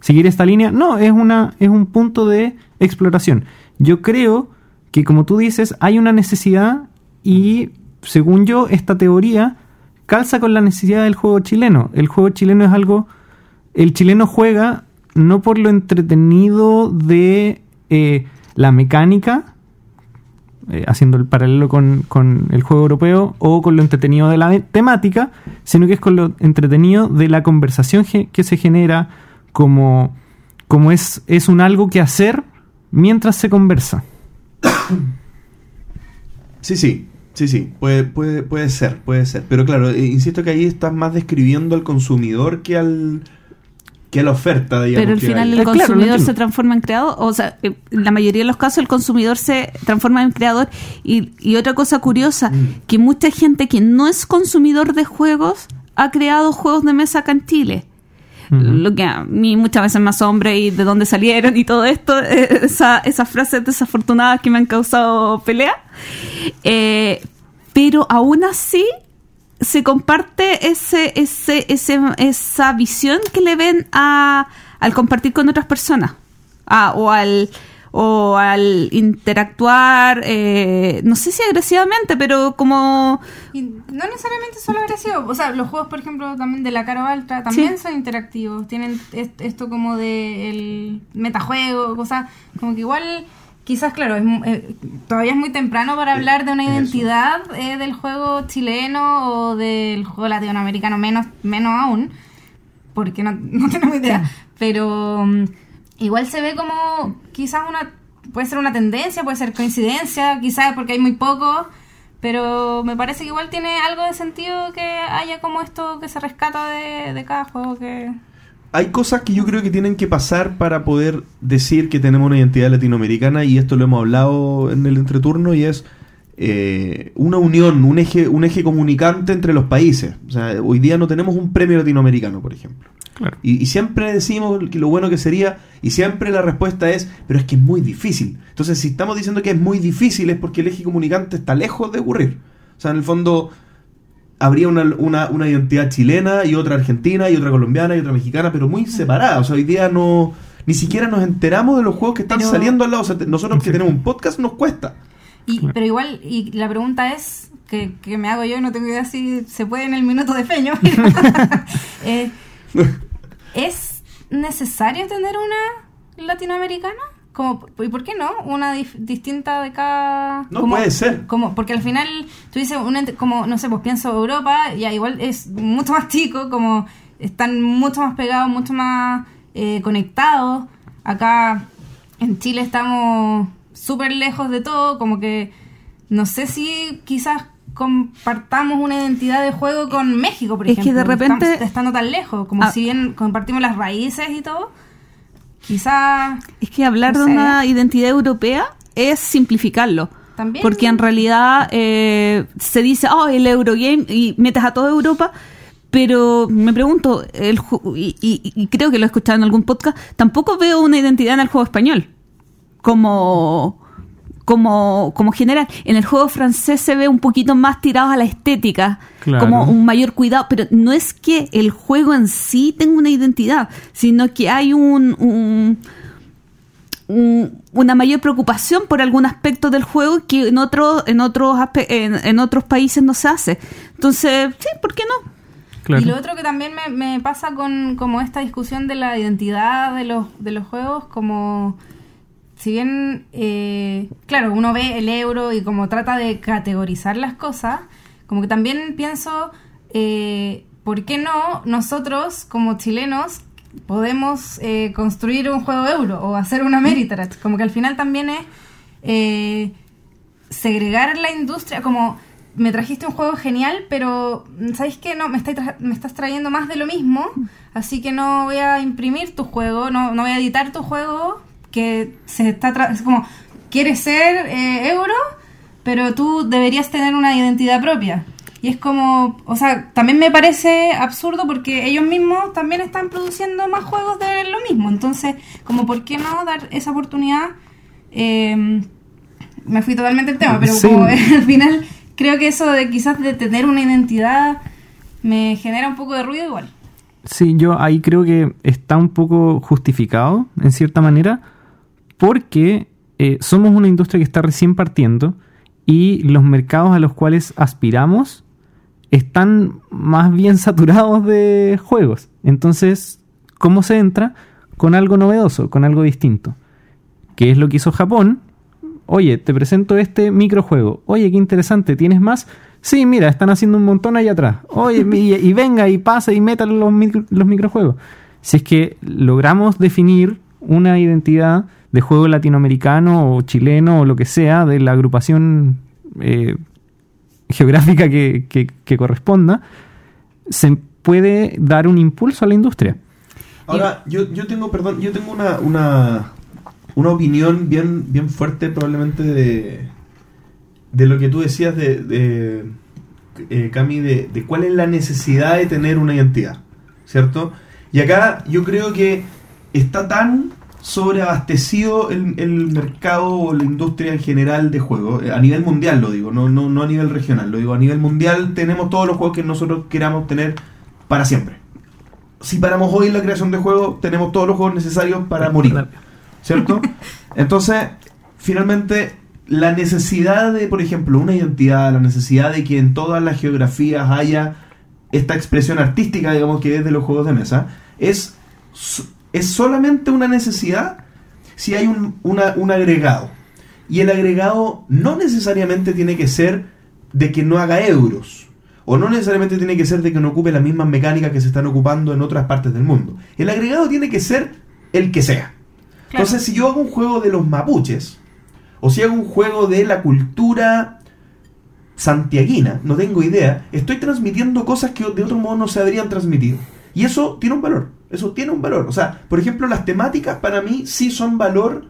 seguir esta línea. No, es una es un punto de exploración. Yo creo que como tú dices hay una necesidad y según yo esta teoría calza con la necesidad del juego chileno. El juego chileno es algo el chileno juega no por lo entretenido de eh, la mecánica, eh, haciendo el paralelo con, con el juego europeo, o con lo entretenido de la temática, sino que es con lo entretenido de la conversación que se genera, como, como es, es un algo que hacer mientras se conversa. Sí, sí. Sí, sí. Puede, puede, puede ser, puede ser. Pero claro, eh, insisto que ahí estás más describiendo al consumidor que al que la oferta, digamos. pero al final el Eh, claro, consumidor se transforma en creador, o sea, eh, en la mayoría de los casos el consumidor se transforma en creador. Y, y otra cosa curiosa, Mm. que mucha gente que no es consumidor de juegos ha creado juegos de mesa acá en Chile. Lo que a mí muchas veces me asombra y de dónde salieron y todo esto, eh, esa- esas frases desafortunadas que me han causado pelea. Eh, pero aún así se comparte ese, ese, ese, esa visión que le ven a, al compartir con otras personas Ah, o al o al interactuar eh, no sé si agresivamente pero como Y no necesariamente solo agresivo. O sea, los juegos, por ejemplo, también de la Caro Alta también Sí. son interactivos. Tienen est- esto como de el metajuego, cosas como que igual, quizás, claro, es, eh, todavía es muy temprano para hablar de una identidad eh, del juego chileno o del juego latinoamericano, menos, menos aún, porque no, no tenemos idea. Pero mm, igual se ve como quizás una... Puede ser una tendencia, puede ser coincidencia, quizás porque hay muy poco, pero me parece que igual tiene algo de sentido que haya como esto que se rescata de, de cada juego que... Hay cosas que yo creo que tienen que pasar para poder decir que tenemos una identidad latinoamericana y esto lo hemos hablado en el entreturno y es eh, una unión, un eje, un eje comunicante entre los países. O sea, hoy día no tenemos un premio latinoamericano, por ejemplo. Claro. Y, y siempre decimos que lo bueno que sería, y siempre la respuesta es, pero es que es muy difícil. Entonces, si estamos diciendo que es muy difícil, es porque el eje comunicante está lejos de ocurrir. O sea, en el fondo, habría una, una, una identidad chilena y otra argentina y otra colombiana y otra mexicana, pero muy separada. O sea, hoy día no. Ni siquiera nos enteramos de los juegos que están Pero- saliendo al lado. O sea, te- nosotros que tenemos un podcast nos cuesta. Y, pero igual, y la pregunta es, que, que me hago yo, no tengo idea si se puede en el minuto de feño. Eh, ¿es necesario tener una latinoamericana? Como, ¿Y por qué no? Una dif- distinta de cada... No como- puede ser. Como, porque al final, tú dices, un ente- como, no sé, pues pienso Europa, ya igual es mucho más chico, como están mucho más pegados, mucho más eh, conectados. Acá en Chile estamos súper lejos de todo, como que no sé si quizás compartamos una identidad de juego con México, por Es que ejemplo. de repente- estamos- estando tan lejos, como Ah. si bien compartimos las raíces y todo, quizás Es que hablar No de sé. una identidad europea es simplificarlo. también... Porque en realidad eh, se dice, oh, el Eurogame y metes a toda Europa, pero me pregunto, el y, y- y creo que lo he escuchado en algún podcast, tampoco veo una identidad en el juego español como, como, como general. En el juego francés se ve un poquito más tirado a la estética, Claro. como un mayor cuidado, pero no es que el juego en sí tenga una identidad, sino que hay un- un un- una mayor preocupación por algún aspecto del juego que en otros en otros aspe- en, en otros países no se hace entonces sí por qué no Claro. Y lo otro que también me, me pasa con como esta discusión de la identidad de los, de los juegos, como si bien, eh, claro, uno ve el euro y como trata de categorizar las cosas, como que también pienso, eh, ¿por qué no nosotros como chilenos podemos eh, construir un juego euro o hacer una Meritrash? Como que al final también es... eh, segregar la industria, como me trajiste un juego genial, pero ¿sabéis qué? No, me, me estás trayendo más de lo mismo, así que no voy a imprimir tu juego, no, no voy a editar tu juego, que se está... tra- es como, quieres ser eh, euro, pero tú deberías tener una identidad propia. Y es como, o sea, también me parece absurdo porque ellos mismos también están produciendo más juegos de lo mismo. Entonces, como, ¿por qué no dar esa oportunidad? Eh, me fui totalmente del tema, pero Sí. como al final creo que eso de quizás de tener una identidad me genera un poco de ruido igual. Sí, yo ahí creo que está un poco justificado, en cierta manera, porque eh, somos una industria que está recién partiendo y los mercados a los cuales aspiramos están más bien saturados de juegos. Entonces, ¿cómo se entra? Con algo novedoso, con algo distinto. ¿Qué es lo que hizo Japón? Oye, te presento este microjuego. Oye, qué interesante, ¿tienes más? Sí, mira, están haciendo un montón ahí atrás. Oye, y, venga y pase y micro- los microjuegos. Si es que logramos definir una identidad de juego latinoamericano o chileno o lo que sea de la agrupación eh, geográfica que, que- que corresponda, se puede dar un impulso a la industria. Ahora, yo, yo tengo, perdón, yo tengo una, una, una opinión bien, bien fuerte probablemente de, de lo que tú decías de, de eh, Cami, de, de cuál es la necesidad de tener una identidad, ¿cierto? Y acá yo creo que está tan sobreabastecido el, el mercado o la industria en general de juegos, eh, a nivel mundial lo digo, no, no, no a nivel regional, lo digo a nivel mundial tenemos todos los juegos que nosotros queramos tener para siempre. Si paramos hoy la creación de juegos, tenemos todos los juegos necesarios para morir. ¿Cierto? Entonces, finalmente, la necesidad de, por ejemplo, una identidad, la necesidad de que en todas las geografías haya esta expresión artística, digamos, que es de los juegos de mesa, es, es solamente una necesidad si hay un, una- un agregado. Y el agregado no necesariamente tiene que ser de que no haga euros. O no necesariamente tiene que ser de que no ocupe las mismas mecánicas que se están ocupando en otras partes del mundo. El agregado tiene que ser el que sea. Claro. Entonces, si yo hago un juego de los mapuches, o si hago un juego de la cultura santiaguina, no tengo idea, estoy transmitiendo cosas que de otro modo no se habrían transmitido. Y eso tiene un valor, eso tiene un valor. O sea, por ejemplo, las temáticas para mí sí son valor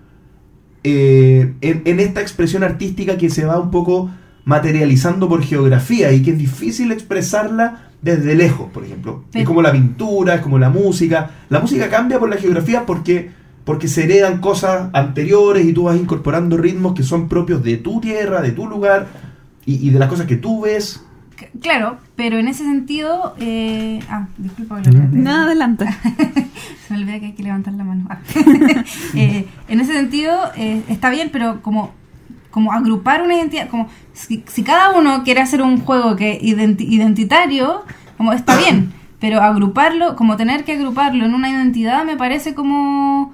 eh, en, en esta expresión artística que se va un poco materializando por geografía y que es difícil expresarla desde lejos, por ejemplo. Es como la pintura, es como la música. La música cambia por la geografía porque, porque se heredan cosas anteriores y tú vas incorporando ritmos que son propios de tu tierra, de tu lugar y, y de las cosas que tú ves. Claro, pero en ese sentido... eh, ah, disculpa. Nada adelante Se me olvida que hay que levantar la mano. Ah. Eh, en ese sentido, eh, está bien, pero como, como agrupar una identidad, como si, si cada uno quiere hacer un juego que identi- identitario, como está bien, pero agruparlo, como tener que agruparlo en una identidad me parece como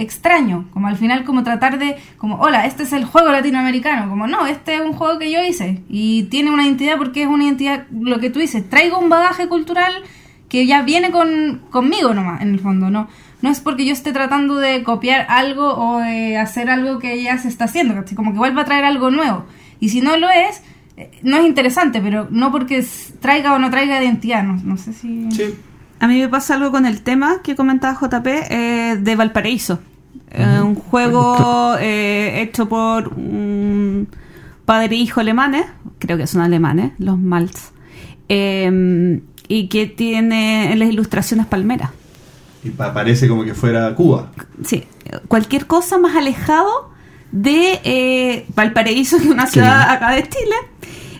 extraño, como al final como tratar de, como, hola, este es el juego latinoamericano, como no, este es un juego que yo hice y tiene una identidad porque es una identidad, lo que tú dices, traigo un bagaje cultural que ya viene con, conmigo nomás, en el fondo, ¿no? No es porque yo esté tratando de copiar algo o de hacer algo que ya se está haciendo, ¿cachai? como que igual va a traer algo nuevo. Y si no lo es, eh, no es interesante, pero no porque traiga o no traiga identidad, no, no sé si... A mí me pasa algo con el tema que comentaba JP eh, de Valparaíso. Eh, un juego eh, hecho por un padre e hijo alemanes, creo que son alemanes, los Maltz, eh, y que tiene en las ilustraciones palmeras. Y pa- parece como que fuera Cuba. Sí, cualquier cosa más alejado de Valparaíso, que es una ciudad acá de Chile.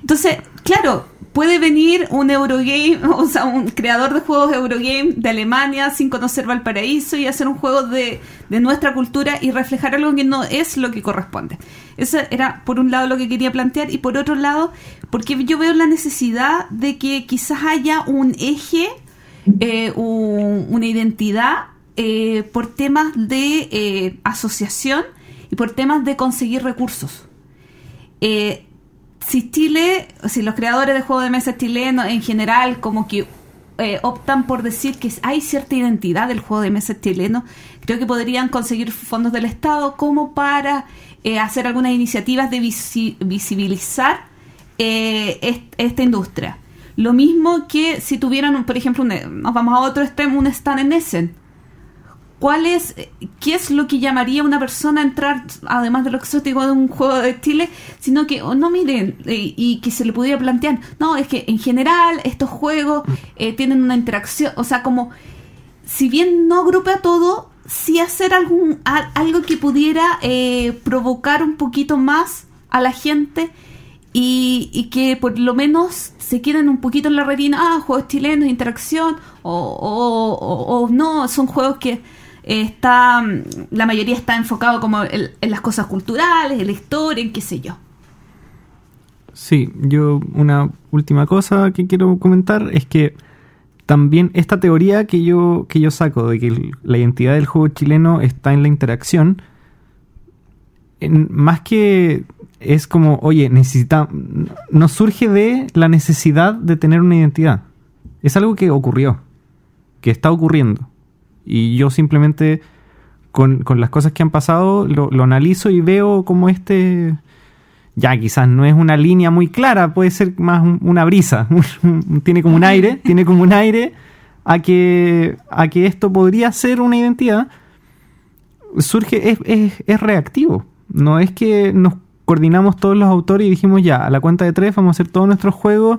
Entonces, claro, puede venir un Eurogame, o sea, un creador de juegos Eurogame de Alemania sin conocer Valparaíso y hacer un juego de, de nuestra cultura y reflejar algo que no es lo que corresponde. Eso era, por un lado, lo que quería plantear y por otro lado, porque yo veo la necesidad de que quizás haya un eje eh, un- una identidad eh, por temas de eh, asociación y por temas de conseguir recursos. Eh, si Chile, si los creadores de juegos de mesa chilenos en general como que eh, optan por decir que hay cierta identidad del juego de mesa chileno, creo que podrían conseguir fondos del Estado como para eh, hacer algunas iniciativas de visi- visibilizar eh, est- esta industria. Lo mismo que si tuvieran, por ejemplo, un- nos vamos a otro extremo, un stand en Essen. ¿Cuál es, qué es lo que llamaría una persona a entrar, además de lo exótico de un juego de Chile, sino que, oh, no miren, y que se le pudiera plantear, no, es que en general estos juegos eh, tienen una interacción, o sea, como, si bien no agrupa todo, sí hacer algún, a- algo que pudiera eh, provocar un poquito más a la gente y, que por lo menos se queden un poquito en la retina, ah, juegos chilenos, interacción, o, no, son juegos que está, la mayoría está enfocado como en, en las cosas culturales, en la historia, en qué sé yo. Sí, yo una última cosa que quiero comentar es que también esta teoría que yo, que yo saco de que la identidad del juego chileno está en la interacción, más que es como, oye, necesita, nos surge de la necesidad de tener una identidad. Es algo que ocurrió, que está ocurriendo. Y yo simplemente con, con las cosas que han pasado lo, lo analizo y veo como este ya quizás no es una línea muy clara, puede ser más un- una brisa, tiene como un aire, tiene como un aire a que, a que esto podría ser una identidad, surge, es, es, es reactivo, no es que nos coordinamos todos los autores y dijimos ya, a la cuenta de tres vamos a hacer todos nuestros juegos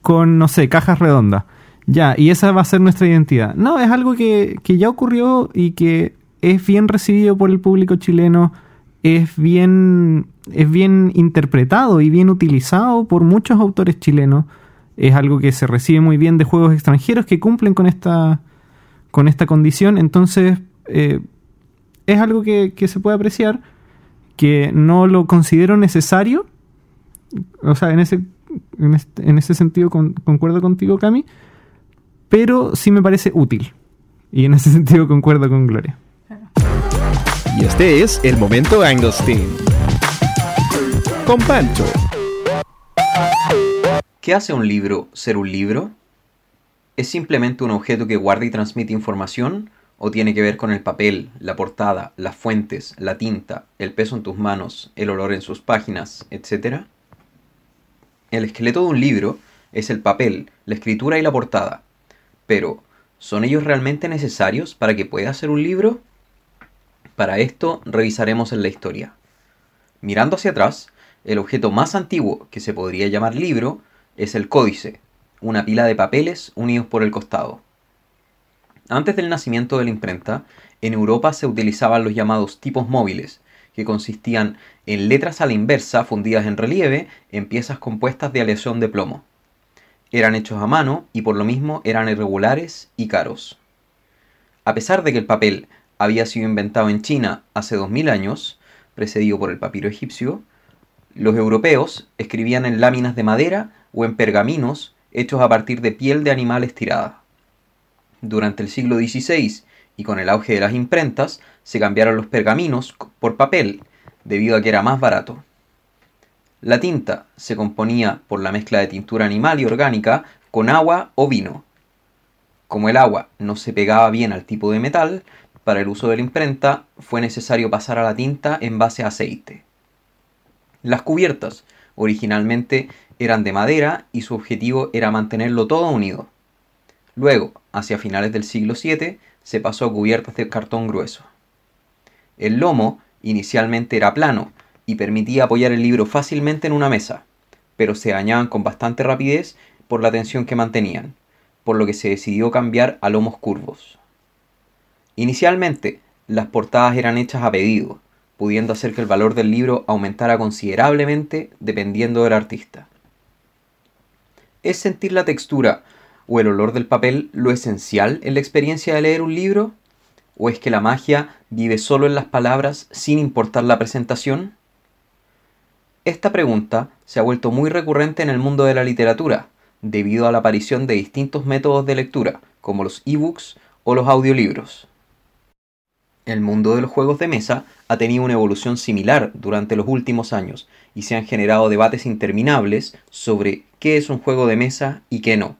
con, no sé, cajas redondas, ya, y esa va a ser nuestra identidad. No, es algo que, que ya ocurrió y que es bien recibido por el público chileno, es bien, es bien interpretado y bien utilizado por muchos autores chilenos. Es algo que se recibe muy bien de juegos extranjeros que cumplen con esta, con esta condición. Entonces, eh, es algo que, que se puede apreciar, que no lo considero necesario. O sea, en ese, en en ese sentido con- concuerdo contigo, Cami, pero sí me parece útil. Y en ese sentido concuerdo con Gloria. Y este es el momento Anglestein. Con Pancho. ¿Qué hace un libro ser un libro? ¿Es simplemente un objeto que guarda y transmite información? ¿O tiene que ver con el papel, la portada, las fuentes, la tinta, el peso en tus manos, el olor en sus páginas, etcétera? El esqueleto de un libro es el papel, la escritura y la portada. Pero, ¿son ellos realmente necesarios para que pueda ser un libro? Para esto revisaremos en la historia. Mirando hacia atrás, el objeto más antiguo que se podría llamar libro es el códice, una pila de papeles unidos por el costado. Antes del nacimiento de la imprenta, en Europa se utilizaban los llamados tipos móviles, que consistían en letras a la inversa fundidas en relieve en piezas compuestas de aleación de plomo. Eran hechos a mano y por lo mismo eran irregulares y caros. A pesar de que el papel había sido inventado en China hace 2000 años, precedido por el papiro egipcio, los europeos escribían en láminas de madera o en pergaminos hechos a partir de piel de animal estirada. Durante el siglo XVI y con el auge de las imprentas, se cambiaron los pergaminos por papel, debido a que era más barato. La tinta se componía por la mezcla de tintura animal y orgánica con agua o vino. Como el agua no se pegaba bien al tipo de metal, para el uso de la imprenta fue necesario pasar a la tinta en base a aceite. Las cubiertas originalmente eran de madera y su objetivo era mantenerlo todo unido. Luego, hacia finales del siglo VII, se pasó a cubiertas de cartón grueso. El lomo inicialmente era plano y permitía apoyar el libro fácilmente en una mesa, pero se dañaban con bastante rapidez por la tensión que mantenían, por lo que se decidió cambiar a lomos curvos. Inicialmente, las portadas eran hechas a pedido, pudiendo hacer que el valor del libro aumentara considerablemente dependiendo del artista. ¿Es sentir la textura o el olor del papel lo esencial en la experiencia de leer un libro? ¿O es que la magia vive solo en las palabras sin importar la presentación? Esta pregunta se ha vuelto muy recurrente en el mundo de la literatura, debido a la aparición de distintos métodos de lectura, como los ebooks o los audiolibros. El mundo de los juegos de mesa ha tenido una evolución similar durante los últimos años y se han generado debates interminables sobre qué es un juego de mesa y qué no.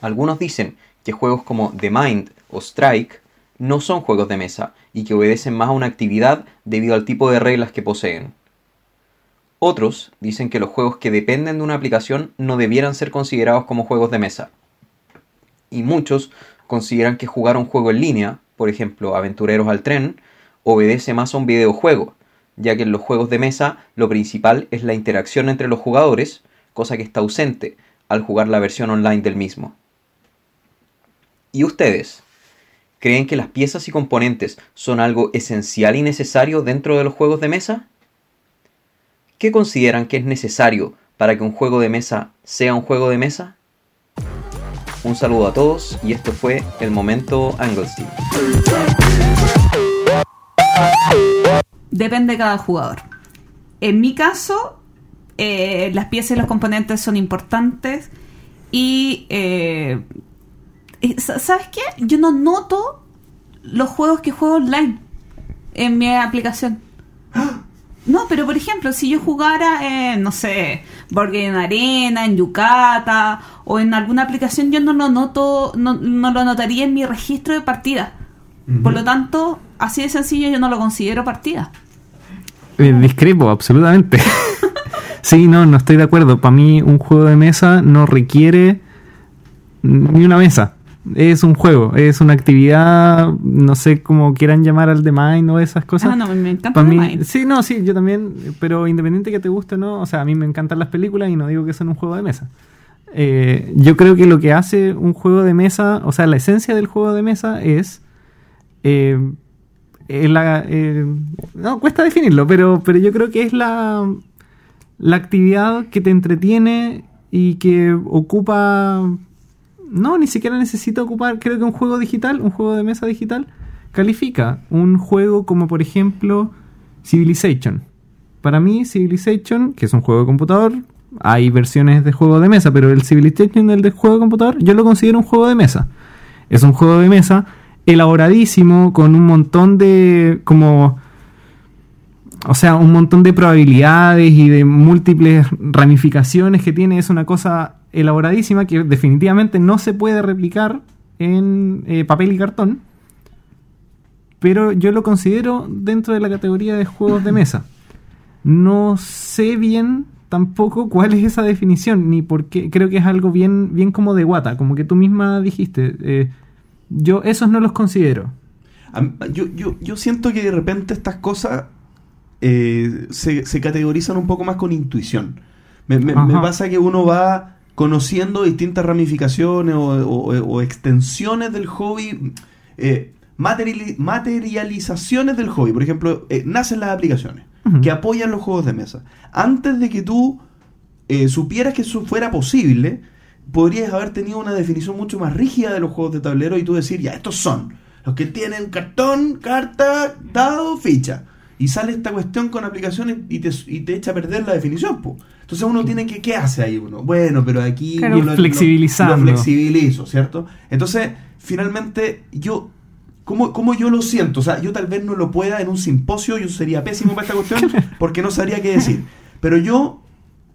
Algunos dicen que juegos como The Mind o Strike no son juegos de mesa y que obedecen más a una actividad debido al tipo de reglas que poseen. Otros dicen que los juegos que dependen de una aplicación no debieran ser considerados como juegos de mesa. Y muchos consideran que jugar un juego en línea por ejemplo Aventureros al Tren, obedece más a un videojuego, ya que en los juegos de mesa lo principal es la interacción entre los jugadores, cosa que está ausente al jugar la versión online del mismo. ¿Y ustedes? ¿Creen que las piezas y componentes son algo esencial y necesario dentro de los juegos de mesa? ¿Qué consideran que es necesario para que un juego de mesa sea un juego de mesa? Un saludo a todos y esto fue el momento Anglestein. Depende de cada jugador. En mi caso, eh, las piezas y los componentes son importantes y eh, ¿sabes qué? Yo no noto los juegos que juego online en mi aplicación. No, pero por ejemplo, si yo jugara en, no sé, en Arena, en Yucata o en alguna aplicación, yo no lo noto, no, no lo notaría en mi registro de partida. Por lo tanto, así de sencillo yo no lo considero partida. Eh, discrepo, absolutamente. sí, no, no estoy de acuerdo. Para mí un juego de mesa no requiere ni una mesa es un juego, es una actividad, no sé cómo quieran llamar al The Mind o esas cosas. Ah, no, me encanta The Mind. Sí, no, sí, yo también, pero independiente que te guste o no, o sea, a mí me encantan las películas y no digo que son un juego de mesa. Eh, yo creo que lo que hace un juego de mesa, o sea, la esencia del juego de mesa es... Eh, la, eh, no, cuesta definirlo, pero, pero yo creo que es la, la actividad que te entretiene y que ocupa no, ni siquiera necesita ocupar, creo que un juego digital, un juego de mesa digital, califica un juego como por ejemplo Civilization. Para mí Civilization, que es un juego de computador, hay versiones de juego de mesa, pero el Civilization del de juego de computador yo lo considero un juego de mesa. Es un juego de mesa elaboradísimo con un montón de como o sea, un montón de probabilidades y de múltiples ramificaciones que tiene, es una cosa elaboradísima que definitivamente no se puede replicar en eh, papel y cartón, pero yo lo considero dentro de la categoría de juegos de mesa. No sé bien tampoco cuál es esa definición, ni por qué, creo que es algo bien, bien como de guata, como que tú misma dijiste, eh, yo esos no los considero. Yo, yo, yo siento que de repente estas cosas eh, se, categorizan un poco más con intuición. Me, pasa que uno va conociendo distintas ramificaciones o, extensiones del hobby, eh, materializaciones del hobby. Por ejemplo, eh, nacen las aplicaciones que apoyan los juegos de mesa. Antes de que tú supieras que eso fuera posible, podrías haber tenido una definición mucho más rígida de los juegos de tablero y tú decir, ya, estos son los que tienen cartón, carta, dado, ficha Y sale esta cuestión con aplicaciones y te, y te echa a perder la definición, po. Entonces uno tiene que, ¿qué hace ahí uno? Bueno, pero aquí Claro. lo, Flexibilizando. lo flexibilizo, ¿cierto? Entonces, finalmente, yo, ¿cómo, ¿cómo yo lo siento? O sea, yo tal vez no lo pueda en un simposio, yo sería pésimo para esta cuestión, porque no sabría qué decir. Pero yo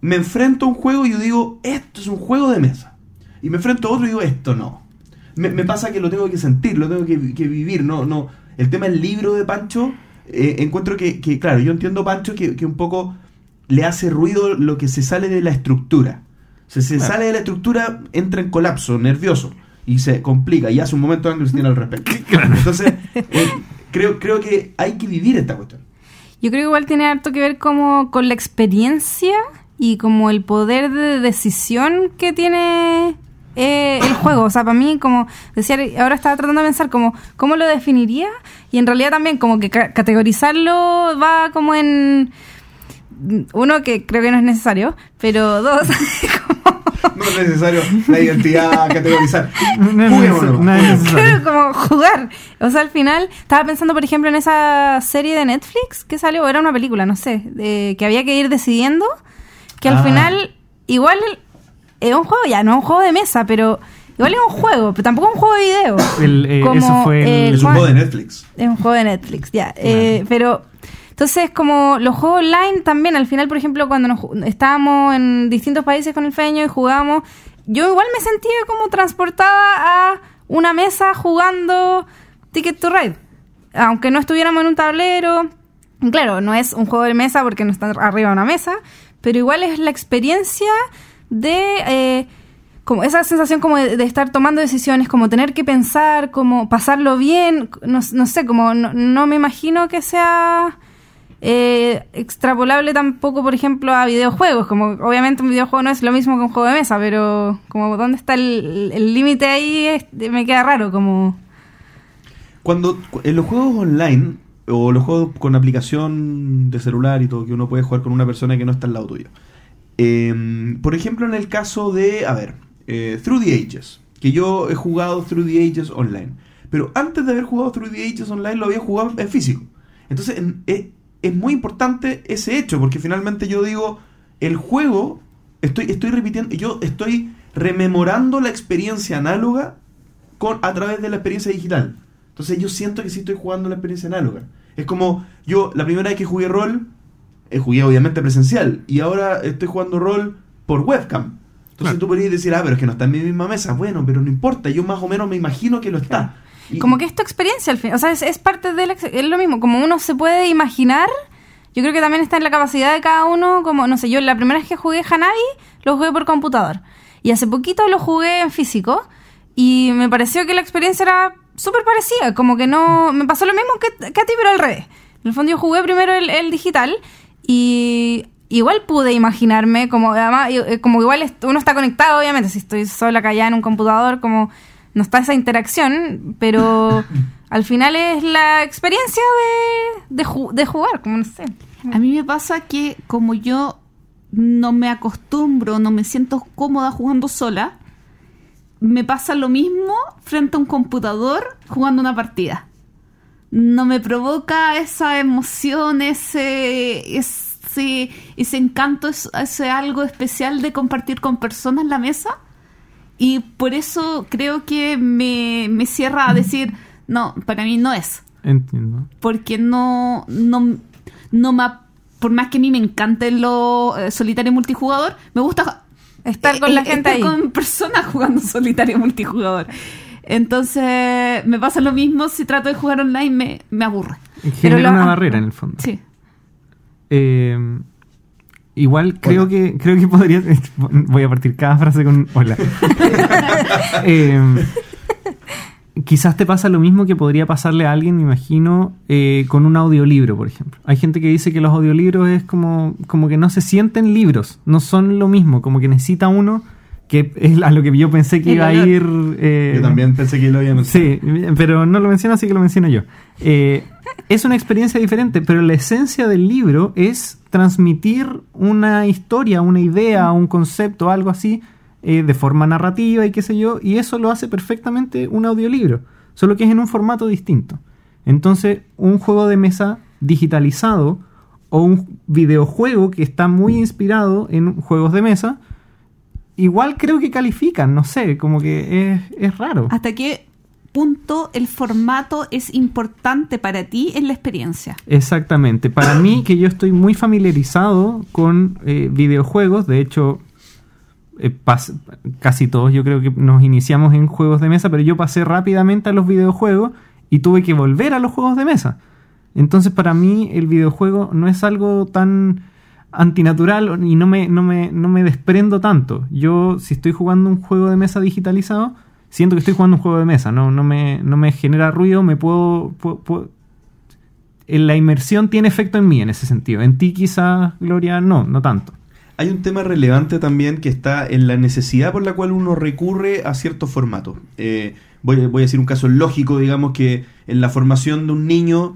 me enfrento a un juego y yo digo, esto es un juego de mesa. Y me enfrento a otro y digo, esto no. Me, me pasa que lo tengo que sentir, lo tengo que, que vivir. No, no. El tema del libro de Pancho, eh, encuentro que, que, claro, yo entiendo Pancho que, que un poco le hace ruido lo que se sale de la estructura. O sea, se Claro. sale de la estructura, entra en colapso, nervioso, y se complica, y hace un momento Angles tiene al respecto. Entonces, eh, creo, creo que hay que vivir esta cuestión. Yo creo que igual tiene harto que ver como con la experiencia y como el poder de decisión que tiene eh, el juego. O sea, para mí, como decía, ahora estaba tratando de pensar como cómo lo definiría y en realidad también como que ca- categorizarlo va como en... Uno, que creo que no es necesario, pero dos, como No es necesario la identidad categorizar. No ¿no? no es Juguemos. necesario. Claro, como jugar. O sea, al final, estaba pensando, por ejemplo, en esa serie de Netflix que salió, o era una película, no sé, de- que había que ir decidiendo, que al Ah. final, igual es un juego ya, no es un juego de mesa, pero igual es un juego, pero tampoco es un juego de video. El, eh, Como, eso fue el- eh, Es un juego de Netflix. Es un juego de Netflix, ya. Eh, pero, entonces, como los juegos online también, al final, por ejemplo, cuando nos, ju- estábamos en distintos países con el feño y jugábamos, yo igual me sentía como transportada a una mesa jugando Ticket to Ride. Aunque no estuviéramos en un tablero. Claro, no es un juego de mesa porque no está arriba de una mesa, pero igual es la experiencia de... eh, como esa sensación como de, estar tomando decisiones, como tener que pensar, como pasarlo bien, no, no sé, como no, no me imagino que sea eh, extrapolable tampoco, por ejemplo, a videojuegos, como obviamente un videojuego no es lo mismo que un juego de mesa, pero como dónde está el límite ahí es- me queda raro, como... Cuando cu- en los juegos online o los juegos con aplicación de celular y todo que uno puede jugar con una persona que no está al lado tuyo. Eh, por ejemplo, en el caso de, a ver, eh, Through the Ages, que yo he jugado Through the Ages online, pero antes de haber jugado Through the Ages online lo había jugado en físico. Entonces en- es, es muy importante ese hecho, porque finalmente yo digo, el juego, estoy, estoy repitiendo, yo estoy rememorando la experiencia análoga a través de la experiencia digital. Entonces yo siento que sí estoy jugando la experiencia análoga. Es como yo, la primera vez que jugué rol, eh, jugué obviamente presencial, y ahora estoy jugando rol por webcam. Entonces Claro. tú podrías decir, ah, pero es que no está en mi misma mesa. Bueno, pero no importa, yo más o menos me imagino que lo está. Y- Como que es tu experiencia al fin, o sea, es, es parte de la, es lo mismo, como uno se puede imaginar, yo creo que también está en la capacidad de cada uno, como, no sé, yo la primera vez que jugué Hanabi, lo jugué por computador, y hace poquito lo jugué en físico, y me pareció que la experiencia era súper parecida, como que no, me pasó lo mismo que, que a ti, pero al revés. En el fondo yo jugué primero el, el digital, y igual pude imaginarme, como además, eh, como igual uno está conectado, obviamente, si estoy sola callada en un computador, como no está esa interacción, pero al final es la experiencia de, de, ju- de jugar, como no sé. A mí me pasa que como yo no me acostumbro, no me siento cómoda jugando sola, me pasa lo mismo frente a un computador jugando una partida. No me provoca esa emoción, ese, ese, ese encanto, es- ese algo especial de compartir con personas la mesa. Y por eso creo que me, me cierra a decir, no, para mí no es Entiendo. porque no, no, no me, por más que a mí me encante lo eh, solitario multijugador, me gusta Estar con eh, la eh, gente estar ahí. con personas jugando solitario multijugador. Entonces, me pasa lo mismo si trato de jugar online, me, me aburre. Genera lo- una barrera en el fondo. Sí. Eh, igual creo que creo que podría voy a partir cada frase con un hola. Eh, quizás te pasa lo mismo que podría pasarle a alguien, me imagino, eh, con un audiolibro, por ejemplo. Hay gente que dice que los audiolibros es como, como que no se sienten libros, no son lo mismo, como que necesita uno, que es a lo que yo pensé que El iba a ir. eh, Yo también pensé que lo había mencionado. Sí, pero no lo menciono, así que lo menciono yo. Eh, es una experiencia diferente, pero la esencia del libro es transmitir una historia, una idea, un concepto, algo así, eh, de forma narrativa y qué sé yo, y eso lo hace perfectamente un audiolibro, solo que es en un formato distinto. Entonces, un juego de mesa digitalizado o un videojuego que está muy inspirado en juegos de mesa, igual creo que califican, no sé, como que es, es raro. ¿Hasta qué punto el formato es importante para ti en la experiencia? Exactamente. Para mí, que yo estoy muy familiarizado con eh, videojuegos, de hecho, eh, casi todos yo creo que nos iniciamos en juegos de mesa, pero yo pasé rápidamente a los videojuegos y tuve que volver a los juegos de mesa. Entonces, para mí, el videojuego no es algo tan antinatural y no me, no me, no me desprendo tanto. Yo, si estoy jugando un juego de mesa digitalizado, siento que estoy jugando un juego de mesa, no, no, me, no me genera ruido, me puedo, puedo- puedo- la inmersión tiene efecto en mí en ese sentido. En ti quizás, Gloria, no, no tanto. Hay un tema relevante también que está en la necesidad por la cual uno recurre a ciertos formatos. Eh, voy, voy a decir un caso lógico, digamos que en la formación de un niño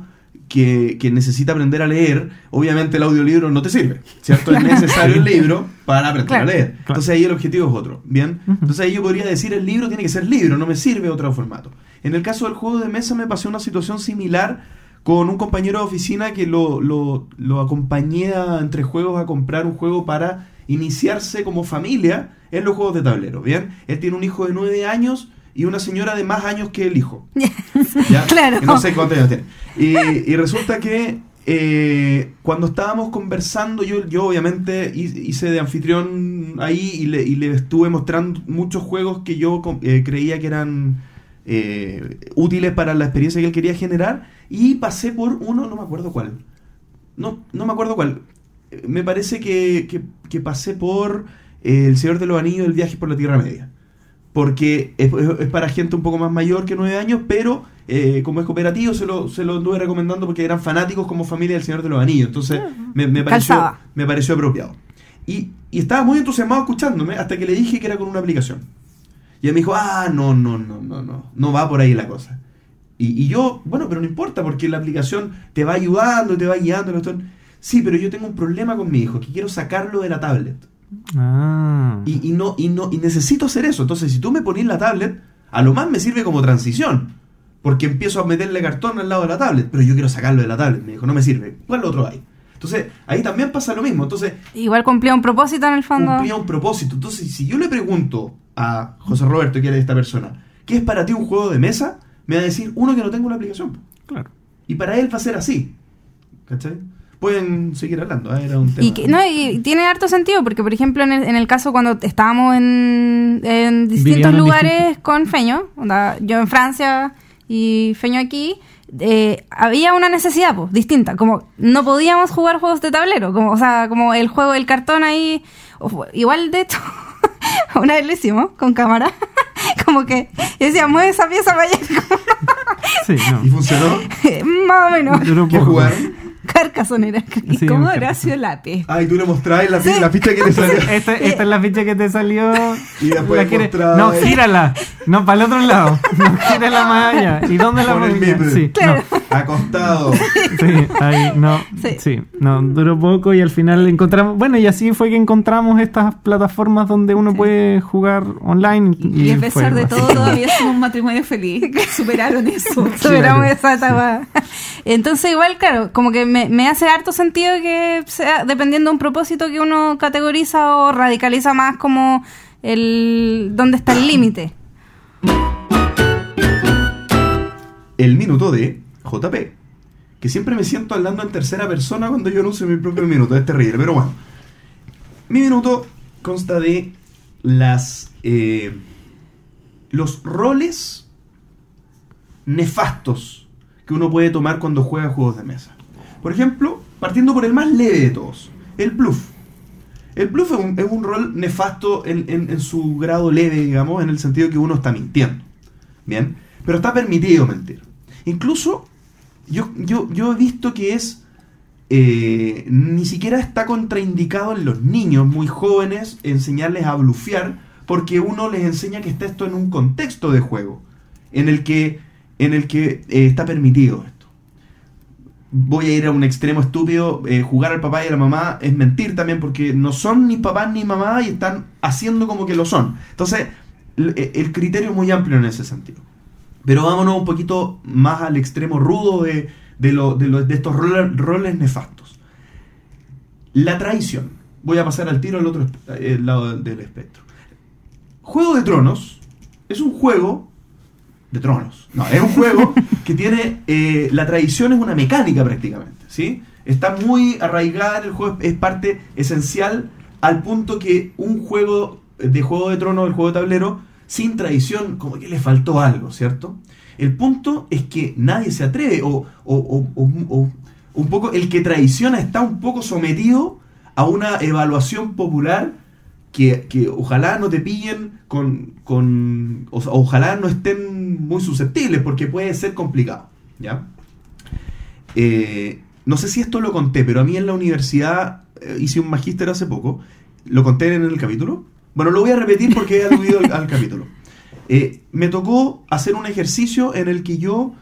que, que necesita aprender a leer, obviamente el audiolibro no te sirve, ¿cierto? Es necesario el libro para aprender Claro. a leer. Entonces ahí el objetivo es otro, ¿bien? Entonces ahí yo podría decir el libro tiene que ser libro, no me sirve otro formato. En el caso del juego de mesa me pasó una situación similar con un compañero de oficina que lo, lo, lo acompañé a- entre juegos a comprar un juego para iniciarse como familia en los juegos de tablero, ¿bien? Él tiene un hijo de nueve años y una señora de más años que el hijo. ¿ya? Claro. Que No sé cuántos años tiene. Y, y resulta que eh, cuando estábamos conversando, yo, yo obviamente hi- hice de anfitrión ahí y le, y le estuve mostrando muchos juegos que yo eh, creía que eran eh, útiles para la experiencia que él quería generar y pasé por uno, no me acuerdo cuál. No, no me acuerdo cuál. Me parece que, que- que pasé por El Señor de los Anillos, El viaje por la Tierra Media porque es, para gente un poco más mayor que nueve años, pero eh, como es cooperativo se lo, se lo anduve recomendando porque eran fanáticos como familia del Señor de los Anillos, entonces me, me pareció, me pareció apropiado. Y, y estaba muy entusiasmado escuchándome hasta que le dije que era con una aplicación. Y él me dijo, ah, no, no, no, no, no, no va por ahí la cosa. Y, y yo, bueno, pero no importa porque la aplicación te va ayudando, te va guiando. Sí, pero yo tengo un problema con mi hijo, que quiero sacarlo de la tablet. Ah. Y, y no, y no, y necesito hacer eso. Entonces, si tú me pones la tablet, a lo más me sirve como transición. Porque empiezo a meterle cartón al lado de la tablet. Pero yo quiero sacarlo de la tablet. Me dijo, no me sirve. ¿Cuál otro hay? Entonces, ahí también pasa lo mismo. Entonces, Igual cumplía un propósito en el fondo. cumplía un propósito. Entonces, si yo le pregunto a José Roberto, que era esta persona, ¿qué es para ti un juego de mesa? Me va a decir, uno que no tengo una aplicación. Claro. Y para él va a ser así. ¿Cachai? Pueden seguir hablando. ¿eh? Era un tema. Y, que- no, y tiene harto sentido, porque por ejemplo en el, en el caso cuando estábamos en, en distintos lugares con Feño, onda, yo en Francia y Feño aquí, eh, había una necesidad pues, distinta, como no podíamos jugar juegos de tablero, como, o sea, como el juego del cartón ahí, igual de hecho, una vez lo hicimos con cámara, como que decía, mueve esa pieza para allá, Sí, no. ¿Y funcionó? más o menos, ¿Qué jugaron? Carcassonne era. ¿Y Sí, cómo un Horacio Lápiz? Ah, y tú le mostrabas la, pi- la pista que le salió. Esta, esta es la ficha que te salió. Y después La quiere- mostraba No, gírala. No, para el otro lado. No, gírala más allá. ¿Y dónde la Con ponía? Sí, Claro. Acostado. no, sí, ahí, no. Sí. Sí. no, duró poco y al final encontramos. Bueno, y así fue que encontramos estas plataformas donde uno puede jugar online. Y, Y a fue pesar de todo, todavía somos un matrimonio feliz. Superaron eso. Superamos esa etapa. Entonces, igual, claro, como que me, hace harto sentido que sea dependiendo de un propósito que uno categoriza o radicaliza más como el dónde está el límite. El minuto de JP. Que siempre me siento hablando en tercera persona cuando yo anuncio mi propio minuto. Es terrible, pero bueno. Mi minuto consta de las. eh, los roles nefastos que uno puede tomar cuando juega juegos de mesa. Por ejemplo, partiendo por el más leve de todos, el bluff. El bluff es un, es un rol nefasto en, su grado leve, digamos, en el sentido que uno está mintiendo. Bien, pero está permitido mentir. Incluso yo, yo, yo he visto que es eh, ni siquiera está contraindicado en los niños muy jóvenes enseñarles a blufear porque uno les enseña que está esto en un contexto de juego en el que, en el que eh, está permitido. Voy a ir a un extremo estúpido, eh, jugar al papá y a la mamá es mentir también porque no son ni papá ni mamá y están haciendo como que lo son. Entonces, el, el criterio es muy amplio en ese sentido. Pero vámonos un poquito más al extremo rudo de, de, de, estos roles, roles nefastos. La traición. Voy a pasar al tiro al otro eh, lado del espectro. Juego de Tronos es un juego de tronos. No, es un juego que tiene. eh, la tradición es una mecánica prácticamente, ¿sí? Está muy arraigada el juego, es parte esencial al punto que un juego de Juego de Tronos, el juego de tablero, sin tradición, como que le faltó algo, ¿cierto? El punto es que nadie se atreve, o, o- o- un poco el que traiciona está un poco sometido a una evaluación popular que, que ojalá no te pillen con, con ojalá no estén muy susceptibles porque puede ser complicado ¿ya? Eh, no sé si esto lo conté pero a mí en la universidad eh, hice un magíster hace poco lo conté en el capítulo bueno lo voy a repetir porque he aludido al, al capítulo Eh, me tocó hacer un ejercicio en el que yo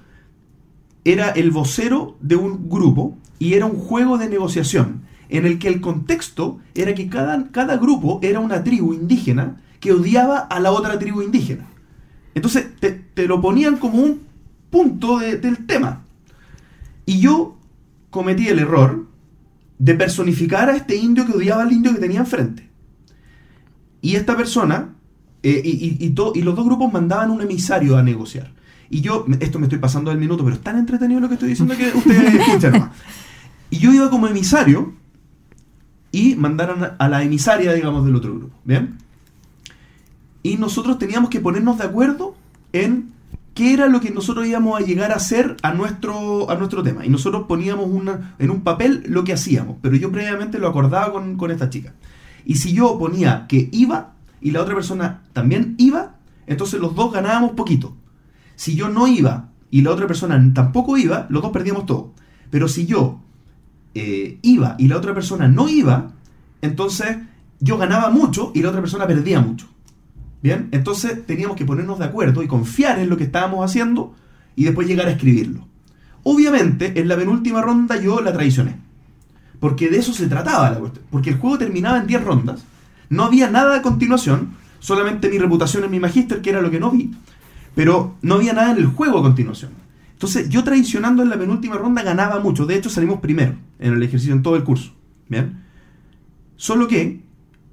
era el vocero de un grupo y era un juego de negociación en el que el contexto era que cada, cada grupo era una tribu indígena que odiaba a la otra tribu indígena. Entonces te, te lo ponían como un punto de- del tema. Y yo cometí el error de personificar a este indio que odiaba al indio que tenía enfrente. Y esta persona, eh, y, y- y to- y los dos grupos mandaban un emisario a negociar. Y yo, esto me estoy pasando del minuto, pero es tan entretenido lo que estoy diciendo que ustedes escuchen nomás. Y yo iba como emisario y mandaron a la emisaria, digamos, del otro grupo. ¿Bien? Y nosotros teníamos que ponernos de acuerdo en qué era lo que nosotros íbamos a llegar a hacer a nuestro, a nuestro tema. Y nosotros poníamos una, en un papel lo que hacíamos, pero yo previamente lo acordaba con, con esta chica. Y si yo ponía que iba y la otra persona también iba, entonces los dos ganábamos poquito. Si yo no iba y la otra persona tampoco iba, los dos perdíamos todo. Pero si yo eh, iba y la otra persona no iba, entonces yo ganaba mucho y la otra persona perdía mucho. Bien, entonces teníamos que ponernos de acuerdo y confiar en lo que estábamos haciendo y después llegar a escribirlo. Obviamente, en la penúltima ronda yo la traicioné. Porque de eso se trataba la cuestión. Porque el juego terminaba en 10 rondas. No había nada a continuación. Solamente mi reputación en mi magíster, que era lo que no vi. Pero no había nada en el juego a continuación. Entonces, yo traicionando en la penúltima ronda ganaba mucho. De hecho, salimos primero en el ejercicio, en todo el curso. ¿Bien? Solo que,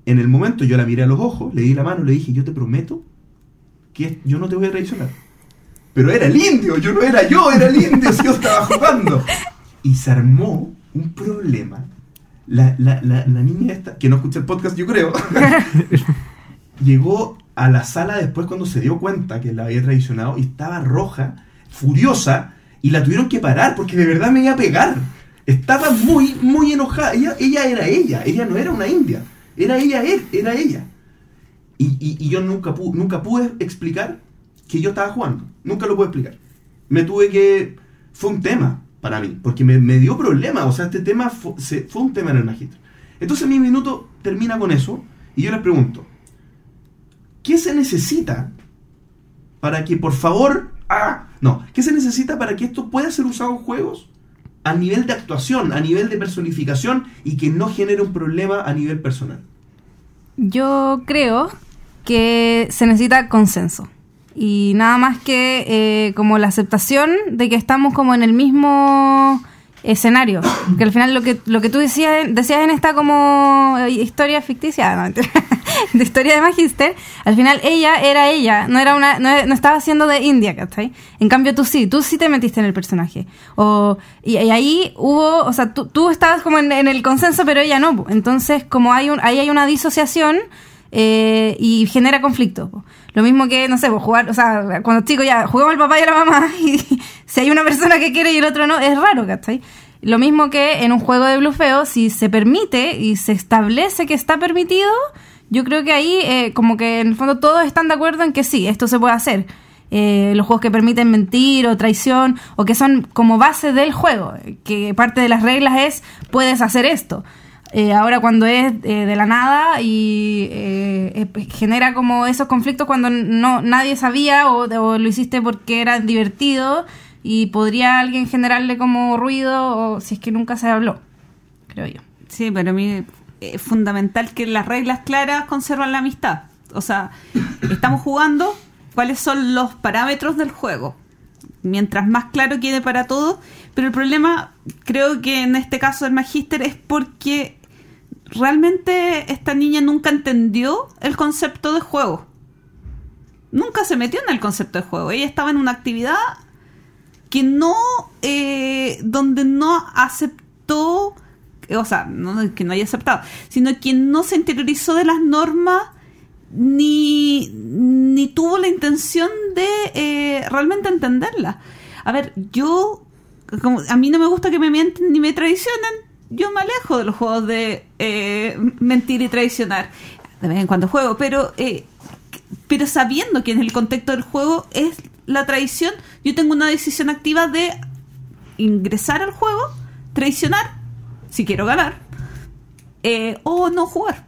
en el momento yo la miré a los ojos, le di la mano, le dije, yo te prometo que yo no te voy a traicionar. Pero era el indio, yo no era yo, era el indio, si yo estaba jugando. Y se armó un problema. La, la, la, la niña esta, que no escucha el podcast, yo creo, llegó a la sala después cuando se dio cuenta que la había traicionado y estaba roja, furiosa, y la tuvieron que parar porque de verdad me iba a pegar. Estaba muy, muy enojada. Ella, ella era ella, ella no era una india. Era ella, él, era ella. Y, y- yo nunca, pu- nunca pude explicar que yo estaba jugando. Nunca lo pude explicar. Me tuve que... Fue un tema para mí, porque me, me dio problema. O sea, este tema se- fue un tema en el magistro. Entonces mi minuto termina con eso y yo les pregunto, ¿qué se necesita para que por favor... ¡Ah! No, ¿qué se necesita para que esto pueda ser usado en juegos? A nivel de actuación, a nivel de personificación y que no genere un problema a nivel personal. Yo creo que se necesita consenso. Y nada más que eh, como la aceptación de que estamos como en el mismo escenario. Que al final lo que, lo que tú decías, decías en esta como eh, historia ficticia, mentira, de historia de Magister, al final ella era ella, no era una, no, no estaba haciendo de India, ¿cachai? En cambio tú sí, tú sí te metiste en el personaje. O, y, ahí hubo, o sea, tú, tú estabas como en, en el consenso, pero ella no. Entonces, como hay un, ahí hay una disociación eh, y genera conflicto. Lo mismo que, no sé, jugar, o sea, cuando chicos ya jugamos el papá y la mamá y si hay una persona que quiere y el otro no, es raro, ¿cachai? Lo mismo que en un juego de blufeo, si se permite y se establece que está permitido, yo creo que ahí eh, como que en el fondo todos están de acuerdo en que sí, esto se puede hacer. Eh, los juegos que permiten mentir o traición o que son como base del juego, que parte de las reglas es puedes hacer esto. Eh, ahora cuando es eh, de la nada y eh, eh, genera como esos conflictos cuando no nadie sabía o, lo hiciste porque era divertido y podría alguien generarle como ruido o si es que nunca se habló, creo yo. Sí, pero a mí es fundamental que las reglas claras conservan la amistad. O sea, estamos jugando, ¿cuáles son los parámetros del juego? mientras más claro quede para todos, pero el problema creo que en este caso del magíster es porque realmente esta niña nunca entendió el concepto de juego. Nunca se metió en el concepto de juego. Ella estaba en una actividad que no, eh, donde no aceptó, o sea, no que no haya aceptado, sino que no se interiorizó de las normas ni, ni tuvo la intención de eh, realmente entenderla. A ver, yo, como a mí no me gusta que me mienten ni me traicionen, yo me alejo de los juegos de eh, mentir y traicionar. De vez en cuando juego, pero, eh, pero sabiendo que en el contexto del juego es la traición, yo tengo una decisión activa de ingresar al juego, traicionar, si quiero ganar, eh, o no jugar.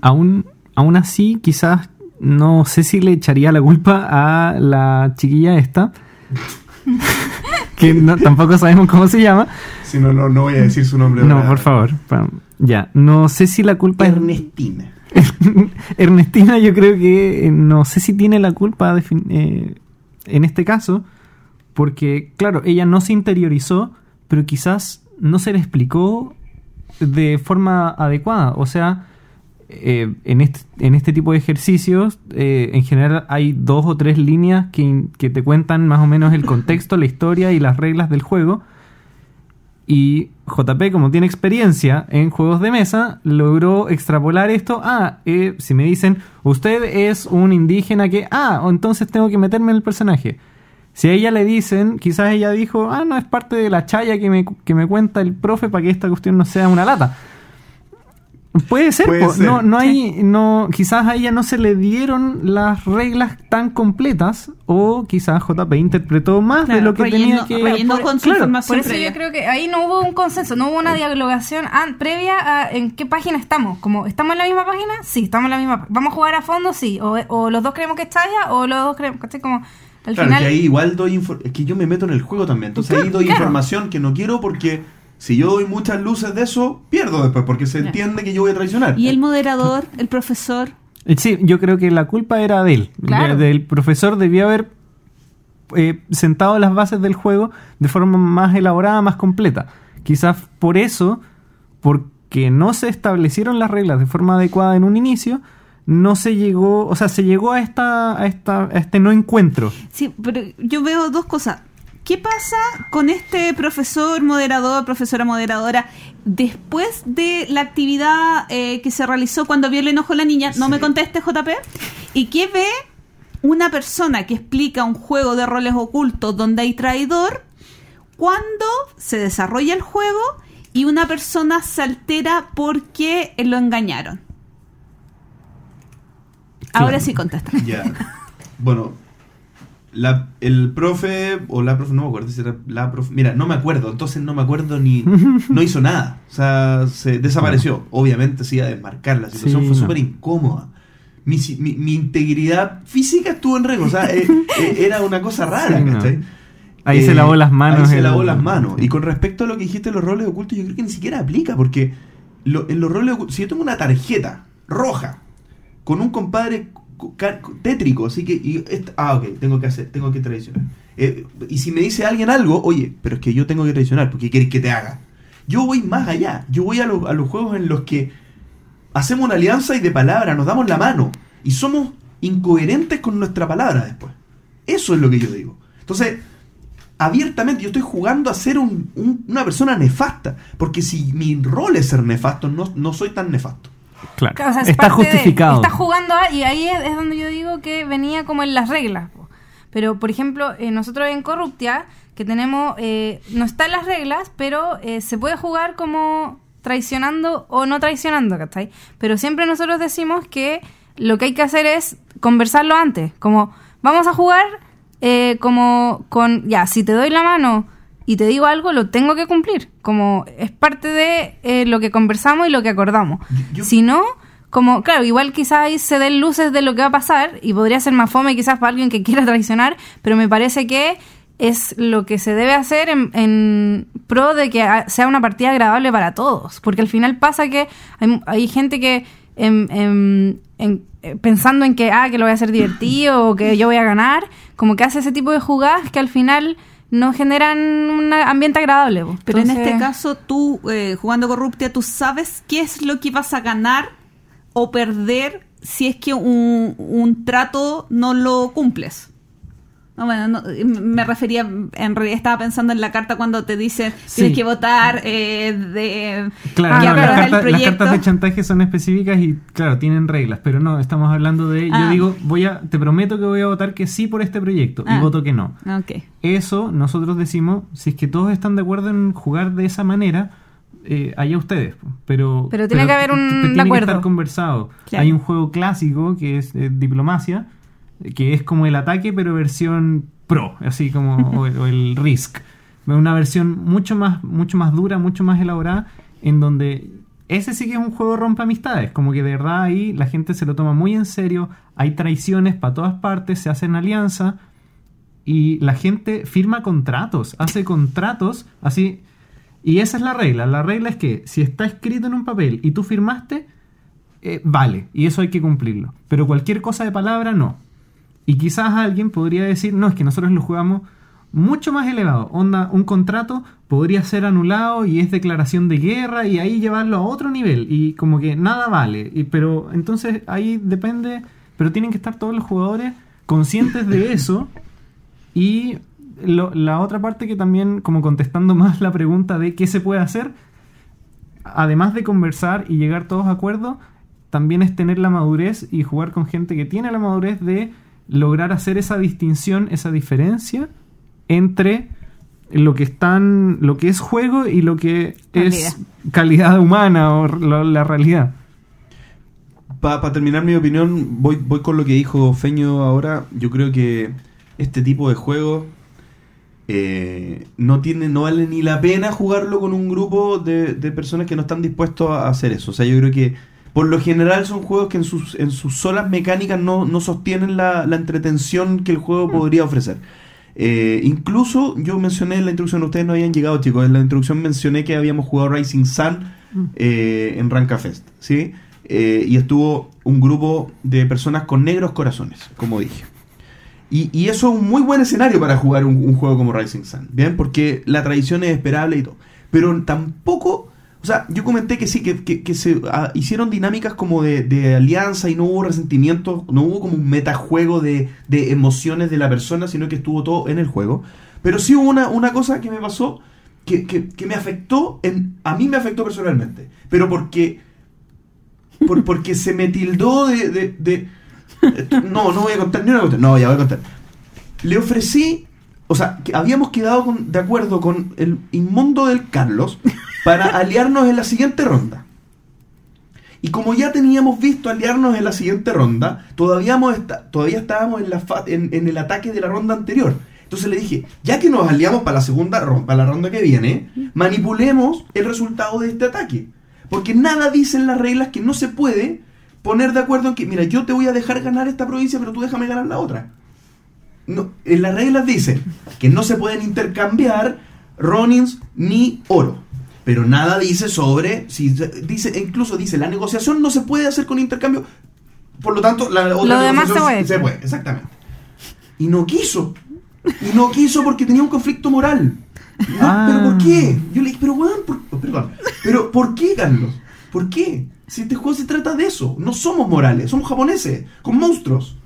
Aún, aún así, quizás no sé si le echaría la culpa a la chiquilla esta, que tampoco sabemos cómo se llama. Si no, no, no voy a decir su nombre. No, por favor. Ya, no sé si la culpa es... Ernestina. Ernestina yo creo que eh, no sé si tiene la culpa eh, en este caso, porque claro, ella no se interiorizó, pero quizás no se le explicó de forma adecuada. O sea, eh, en, este, en este tipo de ejercicios, eh, en general hay dos o tres líneas que te cuentan más o menos el contexto, la historia y las reglas del juego. Y JP, como tiene experiencia en juegos de mesa, logró extrapolar esto. Ah, eh, si me dicen, usted es un indígena que... Ah, entonces tengo que meterme en el personaje. Si a ella le dicen, quizás ella dijo, ah, no, es parte de la chaya que me, que me cuenta el profe para que esta cuestión no sea una lata. Puede ser, Puede ser. No, no hay, no, quizás a ella no se le dieron las reglas tan completas o quizás JP interpretó más de lo que relleno- tenía que relleno con su información Por eso previa. yo creo que ahí no hubo un consenso, no hubo una dialogación an- previa a en qué página estamos. Como, ¿estamos en la misma página? Sí, estamos en la misma. ¿Vamos a jugar a fondo? Sí. O, o los dos creemos que está allá o los dos creemos que como al Claro, final. que ahí igual doy Es que yo me meto en el juego también. Entonces ahí doy Claro. información que no quiero porque si yo doy muchas luces de eso, pierdo después porque se entiende que yo voy a traicionar. Y el moderador, el profesor, Eh, Sí, yo creo que la culpa era de él. Claro. De- del profesor debió haber eh, sentado las bases del juego de forma más elaborada, más completa. Quizás por eso, porque no se establecieron las reglas de forma adecuada en un inicio, no se llegó, o sea, se llegó a esta, a esta, a este no encuentro. Sí, pero yo veo dos cosas. ¿Qué pasa con este profesor moderador, profesora moderadora, después de la actividad eh, que se realizó cuando vio el enojo de la niña? No Sí. me conteste, JP. ¿Y qué ve una persona que explica un juego de roles ocultos donde hay traidor cuando se desarrolla el juego y una persona se altera porque lo engañaron? Ahora sí contesta. Ya. Bueno, la, el profe o la profe, no me acuerdo si era la profe. Mira, no me acuerdo, entonces no me acuerdo ni. No hizo nada. O sea, se desapareció. Obviamente se iba a desmarcar. La situación Sí, fue no. súper incómoda. Mi, si- mi, mi integridad física estuvo en riesgo. O sea, eh, eh, era una cosa rara, Sí, no. ¿cachai? Ahí Eh, se lavó las manos. Ahí se el- lavó las manos. Y con respecto a lo que dijiste de los roles ocultos, yo creo que ni siquiera aplica, porque lo- en los roles ocultos, si yo tengo una tarjeta roja con un compadre tétrico, así que. ah, ok, tengo que hacer, tengo que traicionar. Eh, y si me dice alguien algo, oye, pero es que yo tengo que traicionar, porque quieres que te haga? Yo voy más allá. Yo voy a, los- juegos en los que hacemos una alianza y de palabra nos damos la mano y somos incoherentes con nuestra palabra después. Eso es lo que yo digo. Entonces, abiertamente yo estoy jugando a ser un- un- una persona nefasta, porque si mi rol es ser nefasto, no soy tan nefasto. Claro. O sea, es Está de- justificado. está jugando a- y ahí es, es donde yo digo que venía como en las reglas. Pero, por ejemplo, eh, nosotros en Corruptia, que tenemos, eh, no está en las reglas, pero eh, se puede jugar como traicionando o no traicionando, ¿cachai? Pero siempre nosotros decimos que lo que hay que hacer es conversarlo antes, como vamos a jugar eh, como con, ya, si te doy la mano y te digo algo, lo tengo que cumplir, como es parte de eh, lo que conversamos y lo que acordamos. Yo- Si no, como, claro, igual quizás ahí se den luces de lo que va a pasar y podría ser más fome quizás para alguien que quiera traicionar, pero me parece que es lo que se debe hacer en, en pro de que sea una partida agradable para todos, porque al final pasa que hay, hay gente que en- en- en- eh, pensando en que, ah, que lo voy a hacer divertido o que yo voy a ganar, como que hace ese tipo de jugadas que al final no generan un ambiente agradable. Pero en este caso, tú eh, jugando Corruptia, tú sabes qué es lo que vas a ganar o perder si es que un, un trato no lo cumples. No, bueno, no, me refería, en realidad estaba pensando en la carta cuando te dicen Sí. tienes que votar eh, de Claro, no, las, cartas, las cartas de chantaje son específicas y, claro, tienen reglas, pero no, estamos hablando de, yo Ah. digo, voy a, te prometo que voy a votar que sí por este proyecto Ah. y voto que no. Eso nosotros decimos, si es que todos están de acuerdo en jugar de esa manera, eh, allá ustedes. Pero, Pero tiene que haber un tiene acuerdo. que estar conversado. Claro. Hay un juego clásico que es eh, Diplomacia, eh, que es como el ataque, pero versión pro, así como o, el- Risk. Una versión mucho más, mucho más dura, mucho más elaborada, en donde ese sí que es un juego rompe amistades. Como que de verdad ahí la gente se lo toma muy en serio, hay traiciones para todas partes, se hacen alianzas y la gente firma contratos, hace contratos así. Y esa es la regla. La regla es que si está escrito en un papel y tú firmaste, eh, vale. Y eso hay que cumplirlo. Pero cualquier cosa de palabra, no. Y quizás alguien podría decir, no, es que nosotros lo jugamos mucho más elevado. Onda, un contrato podría ser anulado y es declaración de guerra y ahí llevarlo a otro nivel. Y como que nada vale. Pero entonces ahí depende, pero tienen que estar todos los jugadores conscientes de eso. Y la otra parte que también, como contestando más la pregunta de qué se puede hacer, además de conversar y llegar todos a acuerdo, también es tener la madurez y jugar con gente que tiene la madurez de lograr hacer esa distinción, esa diferencia entre lo que están, lo que es juego y lo que es calidad humana o la, la realidad. Para terminar mi opinión, voy, voy con lo que dijo Feño ahora. Yo creo que este tipo de juego eh, no tiene, no vale ni la pena jugarlo con un grupo de, de personas que no están dispuestos a hacer eso. O sea, yo creo que por lo general son juegos que en sus, en sus solas mecánicas no, no sostienen la, la entretención que el juego podría ofrecer. Eh, incluso yo mencioné en la introducción, ustedes no habían llegado chicos, en la introducción mencioné que habíamos jugado Rising Sun eh, en Ranka Fest, ¿sí? Eh, y estuvo un grupo de personas con negros corazones, como dije. Y, y eso es un muy buen escenario para jugar un, un juego como Rising Sun, ¿bien? Porque la tradición es esperable y todo. Pero tampoco, o sea, yo comenté que sí, que, que- se ah, hicieron dinámicas como de, de alianza y no hubo resentimiento, no hubo como un metajuego de, de emociones de la persona, sino que estuvo todo en el juego. Pero sí hubo una, una cosa que me pasó que, que- me afectó, en, a mí me afectó personalmente, pero porque, por- porque se me tildó de, de- de- no, no voy a contar ni una cosa. No, ya voy a contar. Le ofrecí, o sea, que habíamos quedado con- de acuerdo con el inmundo del Carlos para aliarnos en la siguiente ronda. Y como ya teníamos visto aliarnos en la siguiente ronda, todavía, todavía estábamos en, la fa- en, en el ataque de la ronda anterior. Entonces le dije, ya que nos aliamos para la segunda ronda, para la ronda que viene, manipulemos el resultado de este ataque. Porque nada dice en las reglas que no se puede poner de acuerdo en que, mira, yo te voy a dejar ganar esta provincia, pero tú déjame ganar la otra. No, en las reglas dice que no se pueden intercambiar Ronins ni oro. Pero nada dice sobre, si dice, incluso dice, la negociación no se puede hacer con intercambio. Por lo tanto, la otra Lo demás se puede. se puede, exactamente. Y no quiso. Y no quiso porque tenía un conflicto moral. No, Ah. ¿Pero por qué? Yo le dije, pero weón, oh, perdón. Pero ¿por qué, Carlos? ¿Por qué? Si este juego se trata de eso. No somos morales, somos japoneses, con monstruos.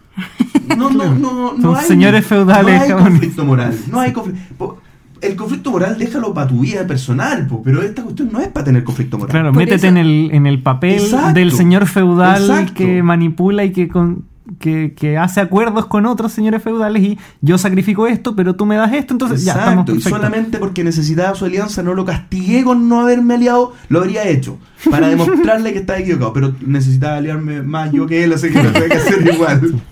No, no, no, no Son hay, señores feudales No hay conflicto moral. No hay conflicto. El conflicto moral déjalo para tu vida personal, po, pero esta cuestión no es para tener conflicto moral. Claro, Por métete en el, en el papel Exacto. del señor feudal Exacto. que manipula y que, con, que, que hace acuerdos con otros señores feudales y yo sacrifico esto, pero tú me das esto, entonces ya estamos y solamente porque necesitaba su alianza no lo castigué con no haberme aliado, lo habría hecho para demostrarle que estaba equivocado, pero necesitaba aliarme más yo que él, así que lo tuve que hacer igual.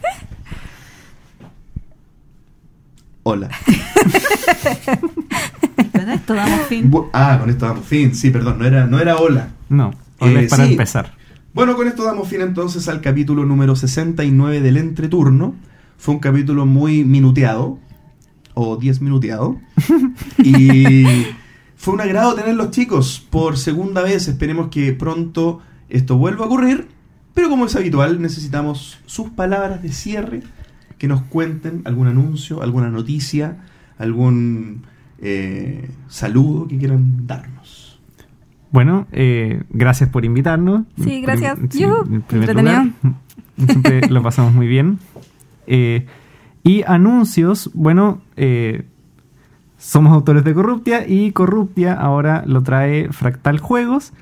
Hola. Con esto damos fin. Bu- Ah, con esto damos fin. Sí, perdón, no era, no era hola. No, hola Eh, es para sí. empezar. Bueno, con esto damos fin entonces al capítulo número 69 del entreturno. Fue un capítulo muy minuteado, o 10 minuteado. y fue un agrado tenerlos chicos por segunda vez. Esperemos que pronto esto vuelva a ocurrir. Pero como es habitual, necesitamos sus palabras de cierre, que nos cuenten algún anuncio, alguna noticia, algún eh, saludo que quieran darnos. Bueno, eh, gracias por invitarnos. Sí, gracias. prim- Yujú, en primer entretenido. lugar, siempre lo pasamos muy bien. Eh, y anuncios, bueno, eh, somos autores de Corruptia y Corruptia ahora lo trae Fractal Juegos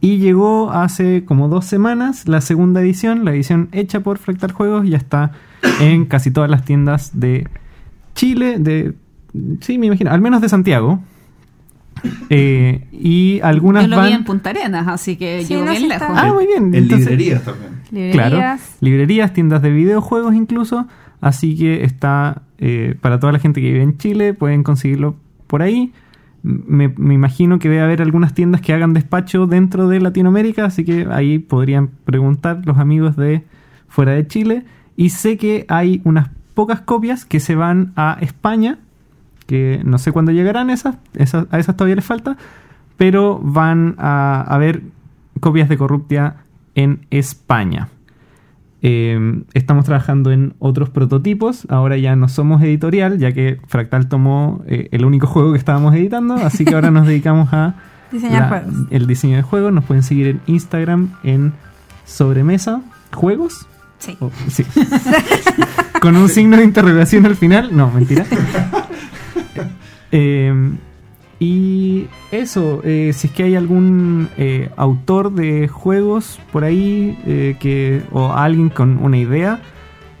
y llegó hace como dos semanas la segunda edición, la edición hecha por Fractal Juegos, ya está en casi todas las tiendas de Chile, de... Sí, me imagino, al menos de Santiago. Eh, y algunas Yo lo van... vi en Punta Arenas, así que Sí, llegó no, bien lejos. Ah, muy bien. En Entonces- librerías también. Claro, Librerías. librerías, tiendas de videojuegos incluso. Así que está eh, para toda la gente que vive en Chile, pueden conseguirlo por ahí. Me, me imagino que debe haber algunas tiendas que hagan despacho dentro de Latinoamérica, así que ahí podrían preguntar los amigos de fuera de Chile. Y sé que hay unas pocas copias que se van a España, que no sé cuándo llegarán esas, esas a esas todavía les falta, pero van a haber copias de Corruptia en España. Eh, estamos trabajando en otros prototipos. Ahora ya no somos editorial, ya que Fractal tomó eh, el único juego que estábamos editando. Así que ahora nos dedicamos a Diseñar la- juegos. el diseño de juegos. Nos pueden seguir en Instagram en sobremesa juegos. Sí. O- sí. Con un signo de interrogación al final. No, mentira. Eh, y eso, eh, si es que hay algún eh, autor de juegos por ahí eh, que, o alguien con una idea,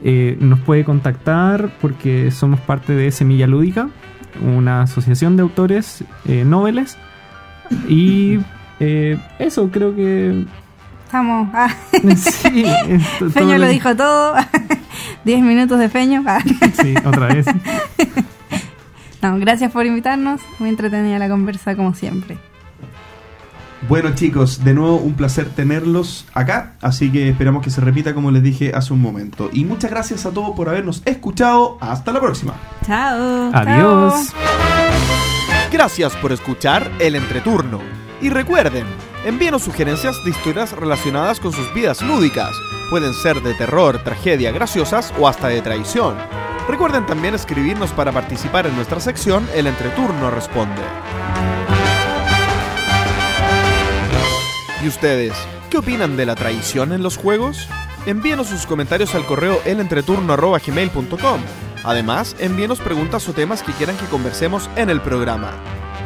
eh, nos puede contactar porque somos parte de Semilla Lúdica, una asociación de autores eh, noveles. Y eh, eso, creo que... Estamos. Ah, sí, Feño lo dijo todo. 10 minutos de Feño. Ah. Sí, otra vez. No, gracias por invitarnos. Muy entretenida la conversa, como siempre. Bueno chicos, de nuevo un placer tenerlos acá, así que esperamos que se repita como les dije hace un momento. Y muchas gracias a todos por habernos escuchado. Hasta la próxima. Chao. Adiós. Gracias por escuchar El Entreturno. Y recuerden, envíenos sugerencias de historias relacionadas con sus vidas lúdicas. Pueden ser de terror, tragedia, graciosas o hasta de traición. Recuerden también escribirnos para participar en nuestra sección El Entreturno Responde. ¿Y ustedes? ¿Qué opinan de la traición en los juegos? Envíenos sus comentarios al correo elentreturno.gmail.com. Además, envíenos preguntas o temas que quieran que conversemos en el programa.